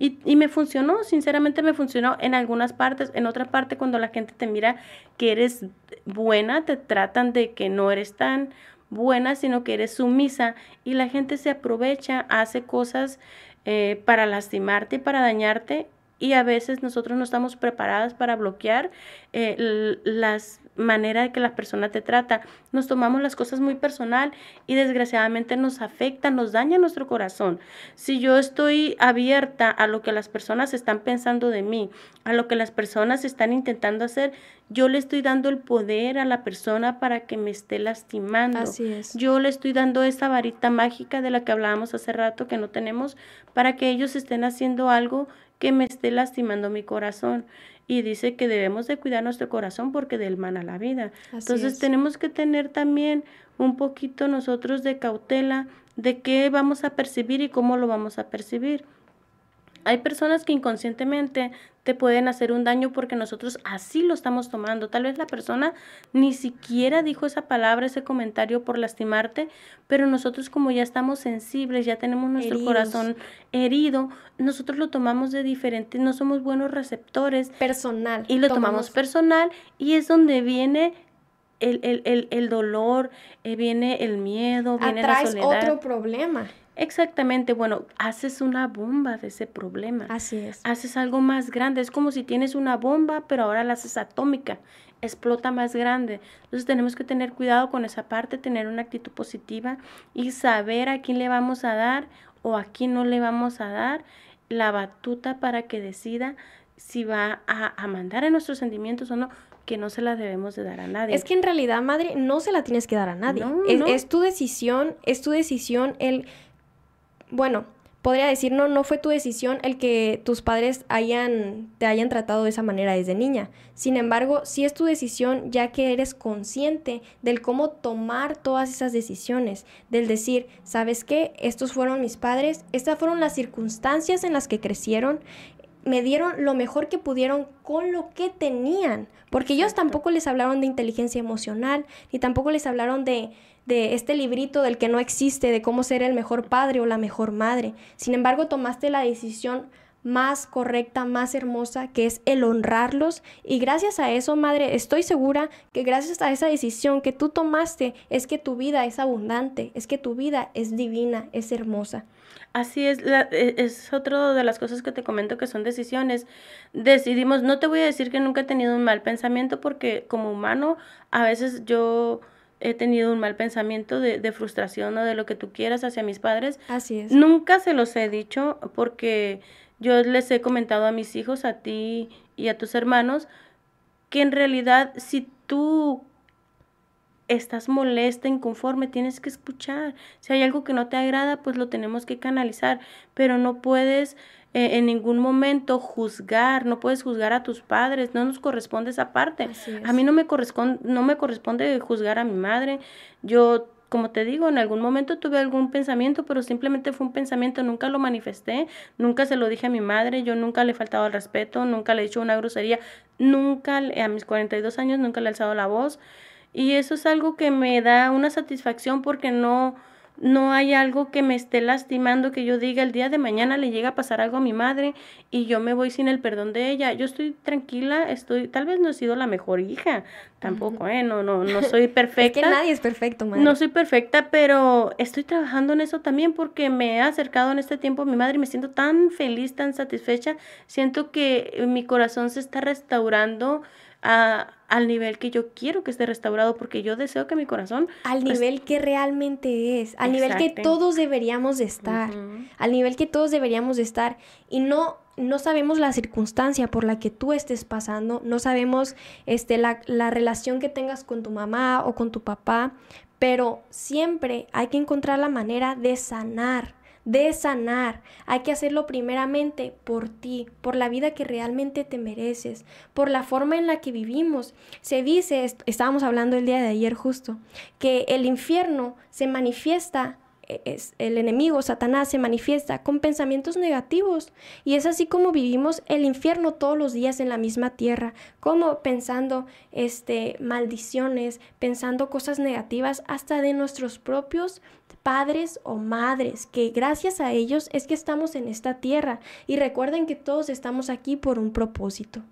Y, y, me funcionó, sinceramente me funcionó en algunas partes, en otra parte cuando la gente te mira que eres buena, te tratan de que no eres tan buena, sino que eres sumisa y la gente se aprovecha, hace cosas eh, para lastimarte y para dañarte y a veces nosotros no estamos preparadas para bloquear eh, las maneras de que la persona te trata. Nos tomamos las cosas muy personal y desgraciadamente nos afecta, nos daña nuestro corazón. Si yo estoy abierta a lo que las personas están pensando de mí, a lo que las personas están intentando hacer, yo le estoy dando el poder a la persona para que me esté lastimando. Así es. Yo le estoy dando esa varita mágica de la que hablábamos hace rato que no tenemos para que ellos estén haciendo algo que me esté lastimando mi corazón. Y dice que debemos de cuidar nuestro corazón porque del mana la vida. Así Entonces es. tenemos que tener también un poquito nosotros de cautela de qué vamos a percibir y cómo lo vamos a percibir. Hay personas que inconscientemente te pueden hacer un daño porque nosotros así lo estamos tomando. Tal vez la persona ni siquiera dijo esa palabra, ese comentario por lastimarte, pero nosotros como ya estamos sensibles, ya tenemos nuestro Heridos. corazón herido, nosotros lo tomamos de diferente, no somos buenos receptores. Personal. Y lo tomamos, Tomamos- personal y es donde viene el, el, el, el dolor, eh, viene el miedo, viene la Atraes soledad. otro problema. Exactamente, bueno, haces una bomba de ese problema. Así es. Haces algo más grande. Es como si tienes una bomba, pero ahora la haces atómica. Explota más grande. Entonces tenemos que tener cuidado con esa parte, tener una actitud positiva y saber a quién le vamos a dar o a quién no le vamos a dar la batuta para que decida si va a, a mandar en nuestros sentimientos o no, que no se la debemos de dar a nadie. Es que en realidad, madre, no se la tienes que dar a nadie. No, es, no. es tu decisión, es tu decisión el... Bueno, podría decir, no, no fue tu decisión el que tus padres hayan, te hayan tratado de esa manera desde niña. Sin embargo, sí es tu decisión ya que eres consciente del cómo tomar todas esas decisiones, del decir, ¿sabes qué? Estos fueron mis padres, estas fueron las circunstancias en las que crecieron, me dieron lo mejor que pudieron con lo que tenían, porque ellos tampoco les hablaron de inteligencia emocional, ni tampoco les hablaron de, de este librito del que no existe, de cómo ser el mejor padre o la mejor madre. Sin embargo, tomaste la decisión más correcta, más hermosa, que es el honrarlos. Y gracias a eso, madre, estoy segura que gracias a esa decisión que tú tomaste, es que tu vida es abundante, es que tu vida es divina, es hermosa. Así es, e, es otra de las cosas que te comento que son decisiones. Decidimos, no te voy a decir que nunca he tenido un mal pensamiento porque como humano a veces yo he tenido un mal pensamiento de, de frustración o de lo que tú quieras hacia mis padres. Así es. Nunca se los he dicho porque yo les he comentado a mis hijos, a ti y a tus hermanos, que en realidad si tú estás molesta, inconforme, tienes que escuchar. Si hay algo que no te agrada, pues lo tenemos que canalizar, pero no puedes eh, en ningún momento juzgar, no puedes juzgar a tus padres, no nos corresponde esa parte. A mí no me corresponde, no me corresponde juzgar a mi madre. Yo como te digo, en algún momento tuve algún pensamiento, pero simplemente fue un pensamiento, nunca lo manifesté, nunca se lo dije a mi madre, yo nunca le he faltado al respeto, nunca le he hecho una grosería, nunca, a mis 42 años, nunca le he alzado la voz. Y eso es algo que me da una satisfacción porque no, no hay algo que me esté lastimando, que yo diga el día de mañana le llega a pasar algo a mi madre y yo me voy sin el perdón de ella. Yo estoy tranquila, estoy, tal vez no he sido la mejor hija, tampoco, ¿eh? No, no, no soy perfecta. es que nadie es perfecto, madre. No soy perfecta, pero estoy trabajando en eso también porque me he acercado en este tiempo a mi madre y me siento tan feliz, tan satisfecha. Siento que mi corazón se está restaurando al nivel que yo quiero que esté restaurado, porque yo deseo que mi corazón... Al pues nivel que realmente es, al nivel que todos deberíamos de estar, al nivel que todos deberíamos de estar. Y no, no sabemos la circunstancia por la que tú estés pasando, no sabemos este, la, la relación que tengas con tu mamá o con tu papá, pero siempre hay que encontrar la manera de sanar de sanar. Hay que hacerlo primeramente por ti, por la vida que realmente te mereces, por la forma en la que vivimos. Se dice, estábamos hablando el día de ayer justo, que el infierno se manifiesta e, es, el enemigo, Satanás, se manifiesta con pensamientos negativos. Y es así como vivimos el infierno todos los días en la misma tierra, como pensando este, maldiciones, pensando cosas negativas hasta de nuestros propios padres o madres, que gracias a ellos es que estamos en esta tierra y recuerden que todos estamos aquí por un propósito.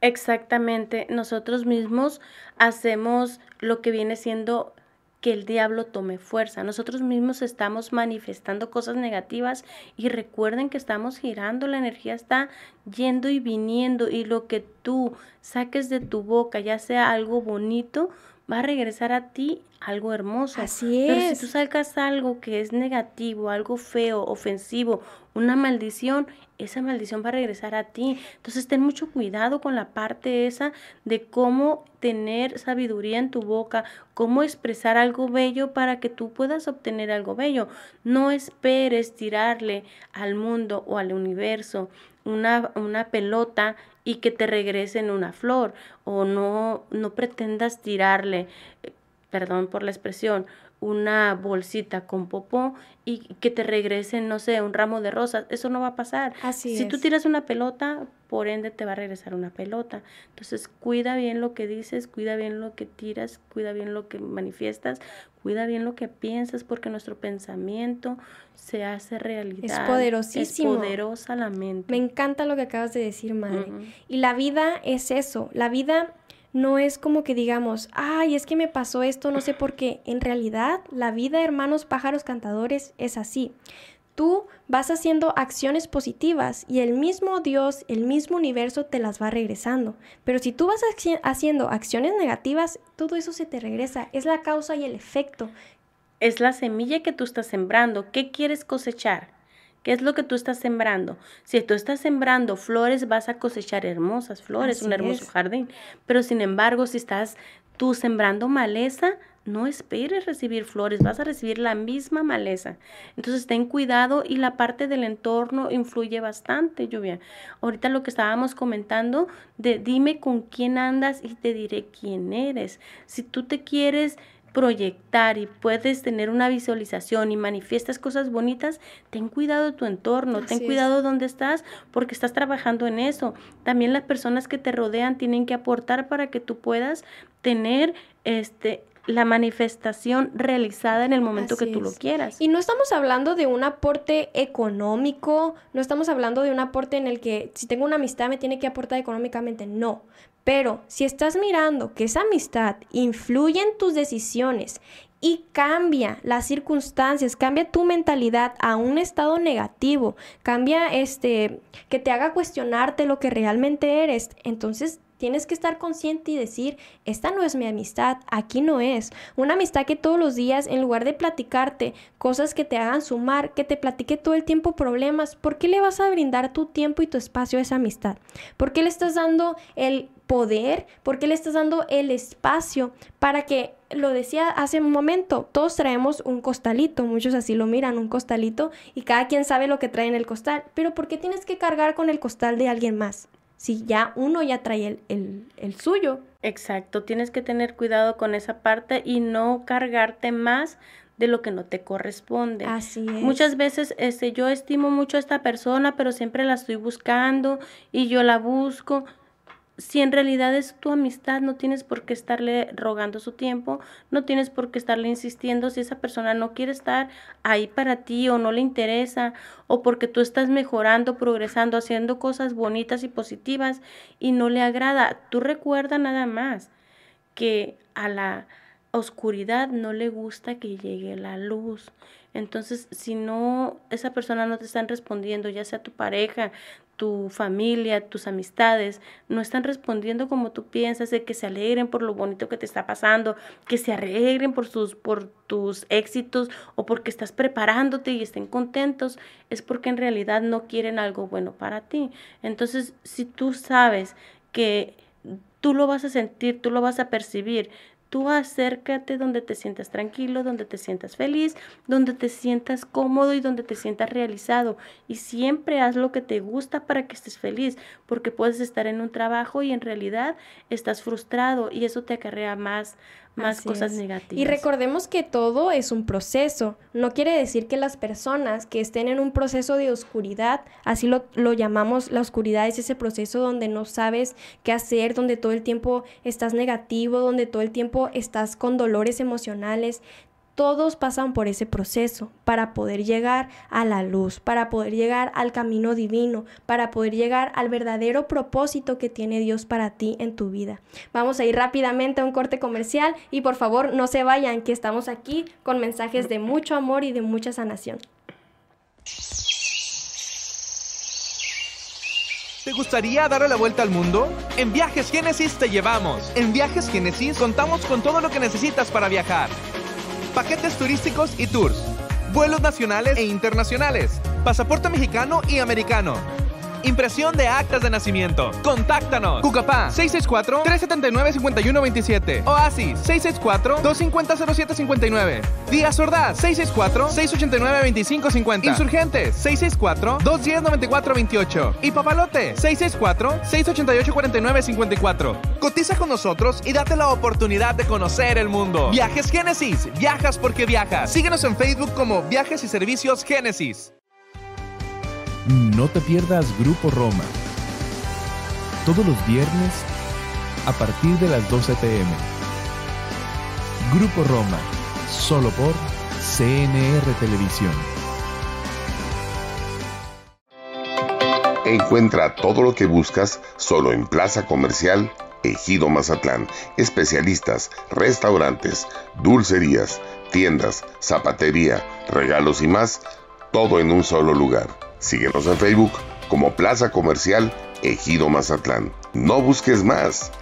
Exactamente, nosotros mismos hacemos lo que viene siendo que el diablo tome fuerza. Nosotros mismos estamos manifestando cosas negativas y recuerden que estamos girando, la energía está yendo y viniendo y lo que tú saques de tu boca, ya sea algo bonito, va a regresar a ti algo hermoso. Así es. Pero si tú sacas algo que es negativo, algo feo, ofensivo, una maldición, esa maldición va a regresar a ti. Entonces ten mucho cuidado con la parte esa de cómo tener sabiduría en tu boca, cómo expresar algo bello para que tú puedas obtener algo bello. No esperes tirarle al mundo o al universo una, una pelota y que te regresen una flor o no, no pretendas tirarle, eh, perdón por la expresión, una bolsita con popó y que te regresen, no sé, un ramo de rosas. Eso no va a pasar. Así si tú tiras una pelota, por ende te va a regresar una pelota. Entonces, cuida bien lo que dices, cuida bien lo que tiras, cuida bien lo que manifiestas, cuida bien lo que piensas, porque nuestro pensamiento se hace realidad. Es poderosísimo. Es poderosa la mente. Me encanta lo que acabas de decir, madre. Y la vida es eso. La vida no es como que digamos, ay, es que me pasó esto, no sé por qué. En realidad, la vida, hermanos pájaros cantadores, es así. Tú vas haciendo acciones positivas y el mismo Dios, el mismo universo te las va regresando. Pero si tú vas haciendo acciones negativas, todo eso se te regresa. Es la causa y el efecto. Es la semilla que tú estás sembrando. ¿Qué quieres cosechar? ¿Qué es lo que tú estás sembrando? Si tú estás sembrando flores, vas a cosechar hermosas flores, un hermoso jardín. Pero sin embargo, si estás tú sembrando maleza, no esperes recibir flores, vas a recibir la misma maleza. Entonces ten cuidado y la parte del entorno influye bastante, lluvia. Ahorita lo que estábamos comentando de dime con quién andas y te diré quién eres. Si tú te quieres proyectar y puedes tener una visualización y manifiestas cosas bonitas, ten cuidado de tu entorno, ten cuidado es. donde estás porque estás trabajando en eso. También las personas que te rodean tienen que aportar para que tú puedas tener este la manifestación realizada en el momento que tú lo quieras. Y no estamos hablando de un aporte económico, no estamos hablando de un aporte en el que si tengo una amistad me tiene que aportar económicamente, no. Pero si estás mirando que esa amistad influye en tus decisiones y cambia las circunstancias, cambia tu mentalidad a un estado negativo, cambia este que te haga cuestionarte lo que realmente eres, entonces Tienes que estar consciente y decir, esta no es mi amistad, aquí no es. Una amistad que todos los días, en lugar de platicarte cosas que te hagan sumar, que te platique todo el tiempo problemas, ¿por qué le vas a brindar tu tiempo y tu espacio a esa amistad? ¿Por qué le estás dando el poder? ¿Por qué le estás dando el espacio para que, lo decía hace un momento, todos traemos un costalito, muchos así lo miran, un costalito, y cada quien sabe lo que trae en el costal, pero ¿por qué tienes que cargar con el costal de alguien más? si ya uno ya trae el, el, el, suyo. Exacto, tienes que tener cuidado con esa parte y no cargarte más de lo que no te corresponde. Así es. Muchas veces este, yo estimo mucho a esta persona, pero siempre la estoy buscando y yo la busco. Si en realidad es tu amistad, no tienes por qué estarle rogando su tiempo, no tienes por qué estarle insistiendo si esa persona no quiere estar ahí para ti o no le interesa o porque tú estás mejorando, progresando, haciendo cosas bonitas y positivas y no le agrada. Tú recuerda nada más que a la oscuridad no le gusta que llegue la luz. Entonces, si no, esa persona no te están respondiendo, ya sea tu pareja, tu familia, tus amistades, no están respondiendo como tú piensas, de que se alegren por lo bonito que te está pasando, que se alegren por, sus, por tus éxitos o porque estás preparándote y estén contentos, es porque en realidad no quieren algo bueno para ti. Entonces, si tú sabes que tú lo vas a sentir, tú lo vas a percibir, Tú acércate donde te sientas tranquilo, donde te sientas feliz, donde te sientas cómodo y donde te sientas realizado. Y siempre haz lo que te gusta para que estés feliz, porque puedes estar en un trabajo y en realidad estás frustrado y eso te acarrea más, más Así cosas es. negativas. Y recordemos que todo es un proceso. No quiere decir que las personas que estén en un proceso de oscuridad, así lo, lo, llamamos, la oscuridad es ese proceso donde no sabes qué hacer, donde todo el tiempo estás negativo, donde todo el tiempo estás con dolores emocionales. Todos pasan por ese proceso para poder llegar a la luz, para poder llegar al camino divino, para poder llegar al verdadero propósito que tiene Dios para ti en tu vida. Vamos a ir rápidamente a un corte comercial y por favor no se vayan, que estamos aquí con mensajes de mucho amor y de mucha sanación. ¿Te gustaría darle la vuelta al mundo? En Viajes Génesis te llevamos. En Viajes Génesis contamos con todo lo que necesitas para viajar paquetes turísticos y tours, vuelos nacionales e internacionales, pasaporte mexicano y americano. Impresión de actas de nacimiento. Contáctanos. Cucapá 664-379-5127. Oasis 664-250-0759. Díaz Ordaz 664-689-2550. Insurgentes 664-210-9428. Y Papalote 664-688-4954. Cotiza con nosotros y date la oportunidad de conocer el mundo. Viajes Génesis. Viajas porque viajas. Síguenos en Facebook como Viajes y Servicios Génesis. No te pierdas Grupo Roma. Todos los viernes a partir de las 12 pm. Grupo Roma, solo por CNR Televisión. Encuentra todo lo que buscas solo en Plaza Comercial Ejido Mazatlán. Especialistas, restaurantes, dulcerías, tiendas, zapatería, regalos y más, todo en un solo lugar. Síguenos en Facebook como Plaza Comercial Ejido Mazatlán. No busques más.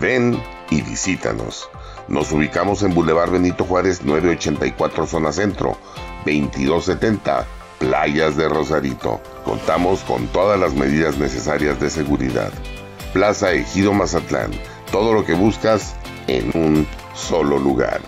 Ven y visítanos. Nos ubicamos en Boulevard Benito Juárez 984 Zona Centro, 2270 Playas de Rosarito. Contamos con todas las medidas necesarias de seguridad. Plaza Ejido Mazatlán. Todo lo que buscas en un solo lugar.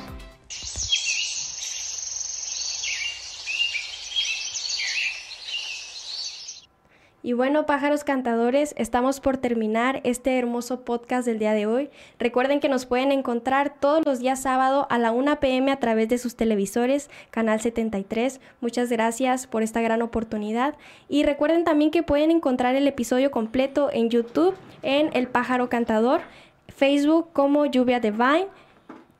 Y bueno, pájaros cantadores, estamos por terminar este hermoso podcast del día de hoy. Recuerden que nos pueden encontrar todos los días sábado a la 1 pm a través de sus televisores, Canal 73. Muchas gracias por esta gran oportunidad. Y recuerden también que pueden encontrar el episodio completo en YouTube, en El Pájaro Cantador, Facebook como Lluvia Divine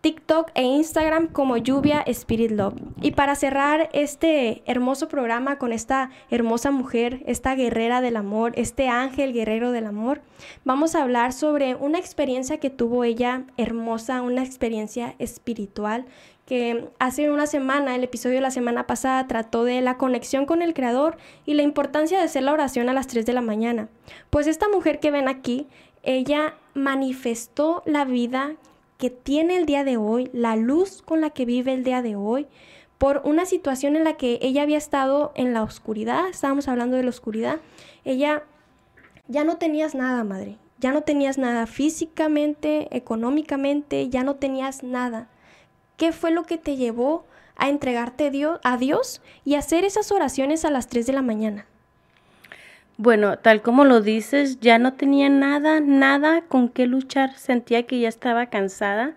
TikTok e Instagram como Lluvia Spirit Love. Y para cerrar este hermoso programa con esta hermosa mujer, esta guerrera del amor, este ángel guerrero del amor, vamos a hablar sobre una experiencia que tuvo ella hermosa, una experiencia espiritual que hace una semana, el episodio de la semana pasada, trató de la conexión con el Creador y la importancia de hacer la oración a las 3 de la mañana. Pues esta mujer que ven aquí, ella manifestó la vida que tiene el día de hoy, la luz con la que vive el día de hoy, por una situación en la que ella había estado en la oscuridad, estábamos hablando de la oscuridad, ella ya no tenías nada, madre, ya no tenías nada físicamente, económicamente, ya no tenías nada. ¿Qué fue lo que te llevó a entregarte a Dios y hacer esas oraciones a las 3 de la mañana? Bueno, tal como lo dices, ya no tenía nada, nada con qué luchar. Sentía que ya estaba cansada,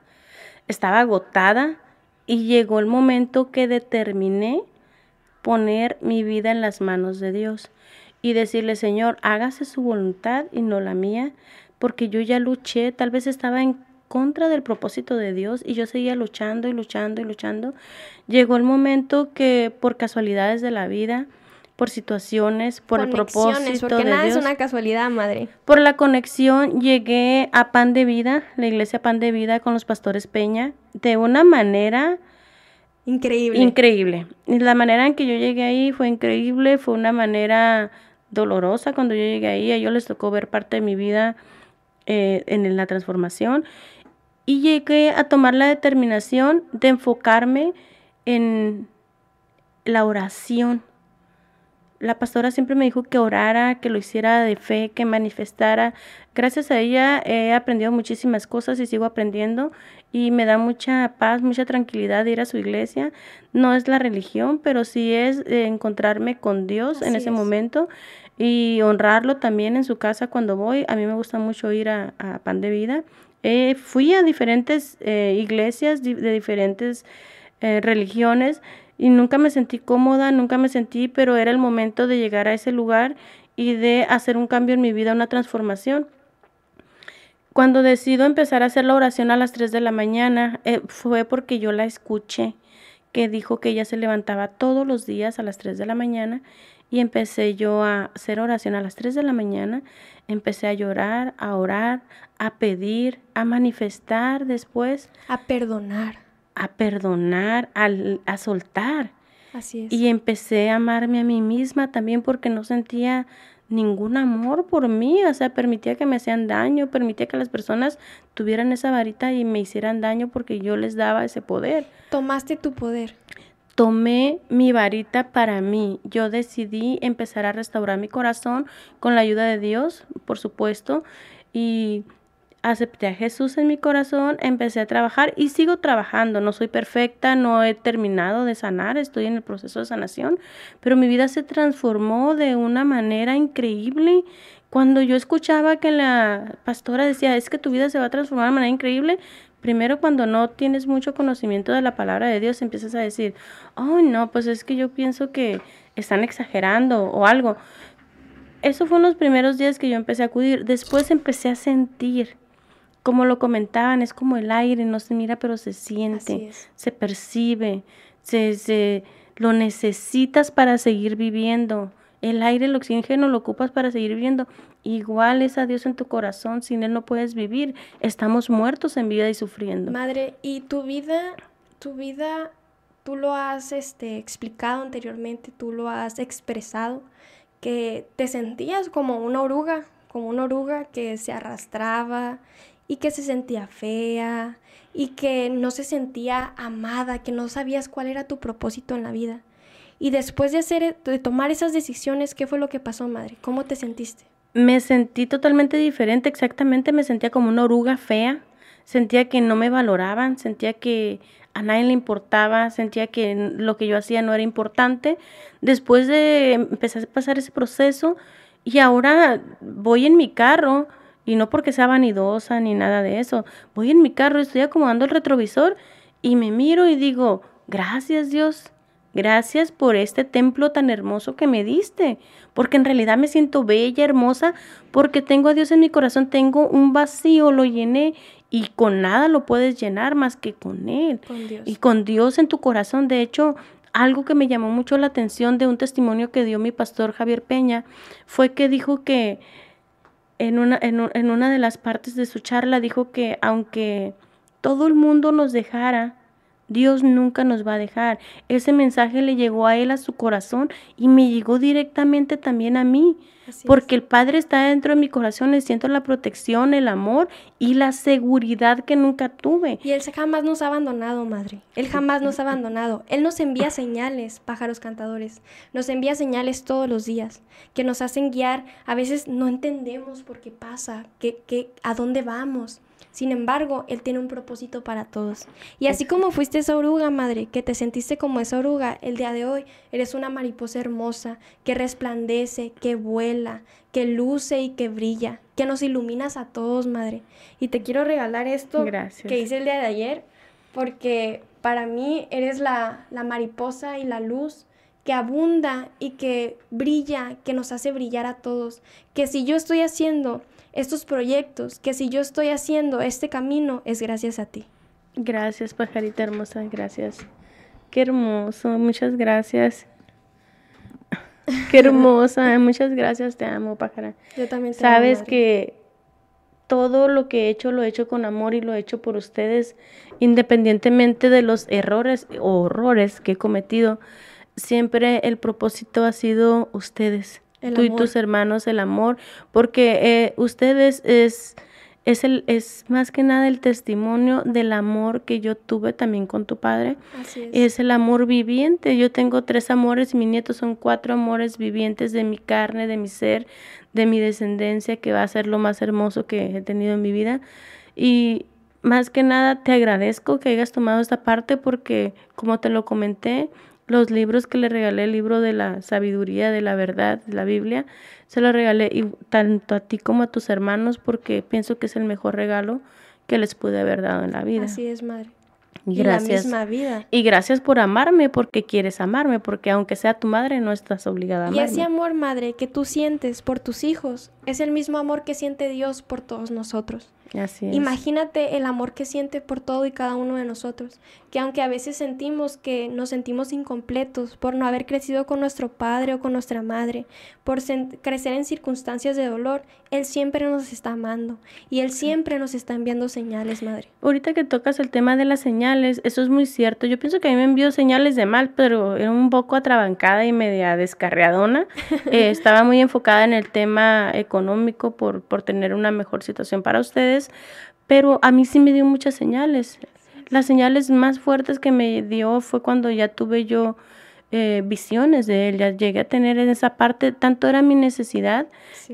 estaba agotada y llegó el momento que determiné poner mi vida en las manos de Dios y decirle, Señor, hágase su voluntad y no la mía, porque yo ya luché, tal vez estaba en contra del propósito de Dios y yo seguía luchando y luchando y luchando. Llegó el momento que por casualidades de la vida, por situaciones, por el propósito porque de nada Dios. es una casualidad, madre. Por la conexión llegué a Pan de Vida, la iglesia Pan de Vida con los pastores Peña, de una manera increíble. Increíble. La manera en que yo llegué ahí fue increíble, fue una manera dolorosa cuando yo llegué ahí. A ellos les tocó ver parte de mi vida eh, en la transformación. Y llegué a tomar la determinación de enfocarme en la oración la pastora siempre me dijo que orara, que lo hiciera de fe, que manifestara. Gracias a ella he aprendido muchísimas cosas y sigo aprendiendo y me da mucha paz, mucha tranquilidad ir a su iglesia. No es la religión, pero sí es eh, encontrarme con Dios en ese momento y honrarlo también en su casa cuando voy. A mí me gusta mucho ir a, Pan de Vida. fui a diferentes eh, iglesias de diferentes eh, religiones y nunca me sentí cómoda, nunca me sentí, pero era el momento de llegar a ese lugar y de hacer un cambio en mi vida, una transformación. Cuando decido empezar a hacer la oración a las 3 de la mañana, eh, fue porque yo la escuché, que dijo que ella se levantaba todos los días a las 3 de la mañana y empecé yo a hacer oración a las 3 de la mañana, empecé a llorar, a orar, a pedir, a manifestar después. A perdonar a perdonar, a, soltar. Así es. Y empecé a amarme a mí misma también porque no sentía ningún amor por mí, o sea, permitía que me hacían daño, permitía que las personas tuvieran esa varita y me hicieran daño porque yo les daba ese poder. Tomaste tu poder. Tomé mi varita para mí. Yo decidí empezar a restaurar mi corazón con la ayuda de Dios, por supuesto, y acepté a Jesús en mi corazón, empecé a trabajar y sigo trabajando. No soy perfecta, no he terminado de sanar, estoy en el proceso de sanación, pero mi vida se transformó de una manera increíble. Cuando yo escuchaba que la pastora decía, es que tu vida se va a transformar de manera increíble, primero cuando no tienes mucho conocimiento de la palabra de Dios, empiezas a decir, oh no, pues es que yo pienso que están exagerando o algo. Eso fue en los primeros días que yo empecé a acudir. Después empecé a sentir como lo comentaban, es como el aire, no se mira, pero se siente, se percibe, se, se, lo necesitas para seguir viviendo. El aire, el oxígeno lo ocupas para seguir viviendo. Igual es a Dios en tu corazón, sin Él no puedes vivir. Estamos muertos en vida y sufriendo. Madre, ¿y tu vida, tu vida, tú lo has este, explicado anteriormente, tú lo has expresado, que te sentías como una oruga, como una oruga que se arrastraba y que se sentía fea y que no se sentía amada, que no sabías cuál era tu propósito en la vida. Y después de hacer de tomar esas decisiones, ¿qué fue lo que pasó, madre? ¿Cómo te sentiste? Me sentí totalmente diferente, exactamente, me sentía como una oruga fea, sentía que no me valoraban, sentía que a nadie le importaba, sentía que lo que yo hacía no era importante. Después de empezar a pasar ese proceso, Y ahora voy en mi carro, y no porque sea vanidosa ni nada de eso, voy en mi carro, estoy acomodando el retrovisor y me miro y digo, gracias Dios, gracias por este templo tan hermoso que me diste, porque en realidad me siento bella, hermosa, porque tengo a Dios en mi corazón, tengo un vacío, lo llené y con nada lo puedes llenar más que con Él. Y con Dios en tu corazón. De hecho, algo que me llamó mucho la atención de un testimonio que dio mi pastor Javier Peña fue que dijo que en una, en, en una de las partes de su charla dijo que aunque todo el mundo nos dejara, Dios nunca nos va a dejar. Ese mensaje le llegó a él a su corazón y me llegó directamente también a mí. porque el Padre está dentro de mi corazón, le siento la protección, el amor y la seguridad que nunca tuve. Y Él jamás nos ha abandonado, Madre. Él jamás nos ha abandonado. Él nos envía señales, pájaros cantadores. Nos envía señales todos los días que nos hacen guiar. A veces no entendemos por qué pasa, qué, qué, a dónde vamos. Sin embargo, Él tiene un propósito para todos. Y así como fuiste esa oruga, madre, que te sentiste como esa oruga, el día de hoy eres una mariposa hermosa, que resplandece, que vuela, que luce y que brilla, que nos iluminas a todos, madre. Y te quiero regalar esto que hice el día de ayer, porque para mí eres la, la mariposa y la luz que abunda y que brilla, que nos hace brillar a todos. Que si yo estoy haciendo estos proyectos, que si yo estoy haciendo este camino es gracias a ti. Gracias, pajarita hermosa, gracias. Qué hermoso, muchas gracias. Qué hermosa, muchas gracias, te amo, pájara. Yo también te Sabes que todo lo que he hecho lo he hecho con amor y lo he hecho por ustedes, independientemente de los errores o horrores que he cometido. Siempre el propósito ha sido ustedes tú y tus hermanos, el amor, porque eh, ustedes es, es, el, es más que nada el testimonio del amor que yo tuve también con tu padre. Así es. es el amor viviente. Yo tengo tres amores y mis nietos son cuatro amores vivientes de mi carne, de mi ser, de mi descendencia, que va a ser lo más hermoso que he tenido en mi vida. Y más que nada te agradezco que hayas tomado esta parte porque, como te lo comenté, los libros que le regalé, el libro de la sabiduría, de la verdad, de la Biblia, se lo regalé y tanto a ti como a tus hermanos porque pienso que es el mejor regalo que les pude haber dado en la vida. Así es, madre. Y gracias. la misma vida. Y gracias por amarme porque quieres amarme, porque aunque sea tu madre no estás obligada a amarme. Y ese amor, madre, que tú sientes por tus hijos es el mismo amor que siente Dios por todos nosotros. Así es. Imagínate el amor que siente por todo y cada uno de nosotros, que aunque a veces sentimos que nos sentimos incompletos por no haber crecido con nuestro padre o con nuestra madre, por crecer en circunstancias de dolor, Él siempre nos está amando y Él siempre nos está enviando señales, madre. Ahorita que tocas el tema de las señales, eso es muy cierto. Yo pienso que a mí me envió señales de mal, pero era un poco atrabancada y media descarriadona. Eh, estaba muy enfocada en el tema económico por, por tener una mejor situación para ustedes pero a mí sí me dio muchas señales. Las señales más fuertes que me dio fue cuando ya tuve yo eh, visiones de él, ya llegué a tener en esa parte, tanto era mi necesidad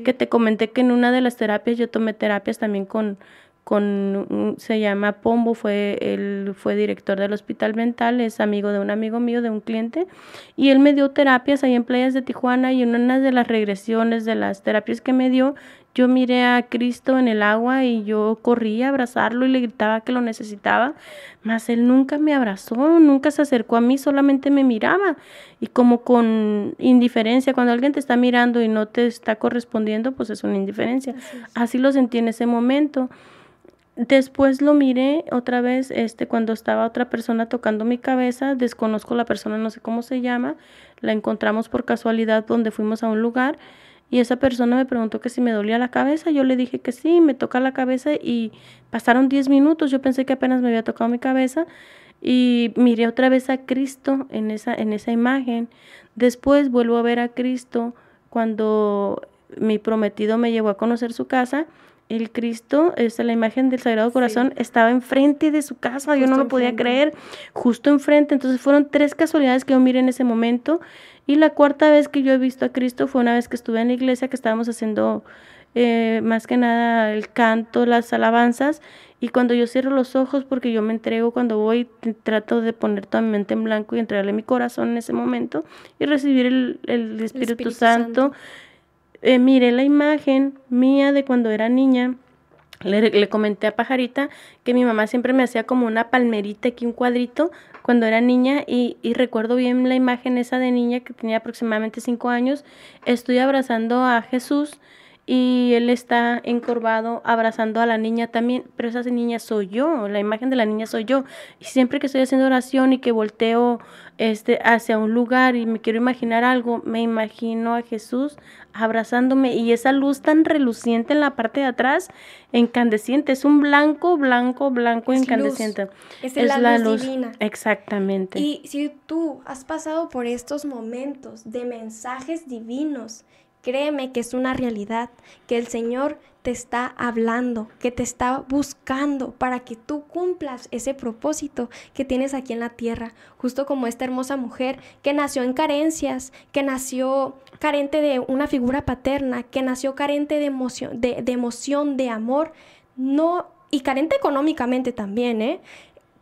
que te comenté que en una de las terapias yo tomé terapias también con, con se llama Pombo, fue él fue director del hospital mental, es amigo de un amigo mío, de un cliente, y él me dio terapias ahí en playas de Tijuana y en una de las regresiones de las terapias que me dio, yo miré a Cristo en el agua y yo corrí a abrazarlo y le gritaba que lo necesitaba, mas él nunca me abrazó, nunca se acercó a mí, solamente me miraba y como con indiferencia, cuando alguien te está mirando y no te está correspondiendo, pues es una indiferencia. Así, lo sentí en ese momento. Después lo miré otra vez, este, cuando estaba otra persona tocando mi cabeza, desconozco la persona, no sé cómo se llama, la encontramos por casualidad donde fuimos a un lugar y esa persona me preguntó que si me dolía la cabeza, yo le dije que sí, me toca la cabeza y pasaron 10 minutos, yo pensé que apenas me había tocado mi cabeza y miré otra vez a Cristo en esa, en esa imagen. Después vuelvo a ver a Cristo cuando mi prometido me llevó a conocer su casa. El Cristo, es la imagen del Sagrado Corazón, estaba enfrente de su casa, yo no lo podía creer, justo enfrente. Entonces fueron tres casualidades que yo miré en ese momento y la cuarta vez que yo he visto a Cristo fue una vez que estuve en la iglesia, que estábamos haciendo eh, más que nada el canto, las alabanzas. Y cuando yo cierro los ojos, porque yo me entrego cuando voy, trato de poner toda mi mente en blanco y entregarle mi corazón en ese momento y recibir el, Espíritu, Santo. eh, miré la imagen mía de cuando era niña. Le, le, comenté a Pajarita que mi mamá siempre me hacía como una palmerita aquí, un cuadrito, cuando era niña y, y, recuerdo bien la imagen esa de niña que tenía aproximadamente cinco años. Estoy abrazando a Jesús y él está encorvado abrazando a la niña también, pero esa niña soy yo, la imagen de la niña soy yo. Y siempre que estoy haciendo oración y que volteo este hacia un lugar y me quiero imaginar algo, me imagino a Jesús abrazándome y esa luz tan reluciente en la parte de atrás, incandescente, es un blanco, blanco, blanco es incandescente. Luz. Es, es la, la, luz, divina. Exactamente. Y si tú has pasado por estos momentos de mensajes divinos, Créeme que es una realidad, que el Señor te está hablando, que te está buscando para que tú cumplas ese propósito que tienes aquí en la tierra, justo como esta hermosa mujer que nació en carencias, que nació carente de una figura paterna, que nació carente de emoción, de, emoción, de amor, no, y carente económicamente también, ¿eh?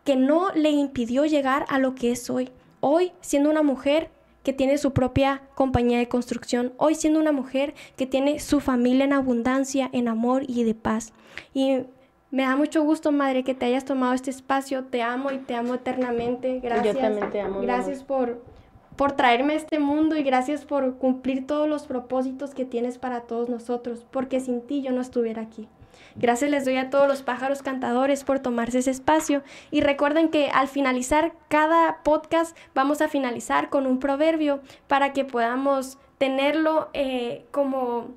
que no le impidió llegar a lo que es hoy. Hoy, siendo una mujer que tiene su propia compañía de construcción, hoy siendo una mujer que tiene su familia en abundancia, en amor y de paz. Y me da mucho gusto, madre, que te hayas tomado este espacio. Te amo y te amo eternamente. Gracias. Yo también te amo. Gracias por, por traerme a este mundo y gracias por cumplir todos los propósitos que tienes para todos nosotros, porque sin ti yo no estuviera aquí. Gracias les doy a todos los pájaros cantadores por tomarse ese espacio y recuerden que al finalizar cada podcast vamos a finalizar con un proverbio para que podamos tenerlo eh, como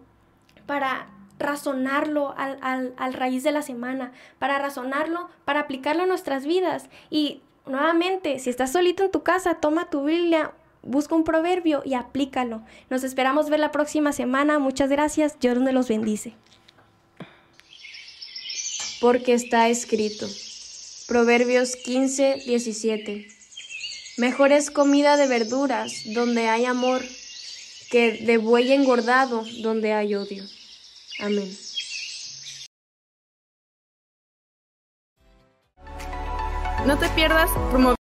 para razonarlo al, al, al raíz de la semana, para razonarlo, para aplicarlo a nuestras vidas. Y nuevamente, si estás solito en tu casa, toma tu Biblia, busca un proverbio y aplícalo. Nos esperamos ver la próxima semana. Muchas gracias. Dios me los bendice porque está escrito. Proverbios 15, 17. Mejor es comida de verduras donde hay amor que de buey engordado donde hay odio. Amén. No te pierdas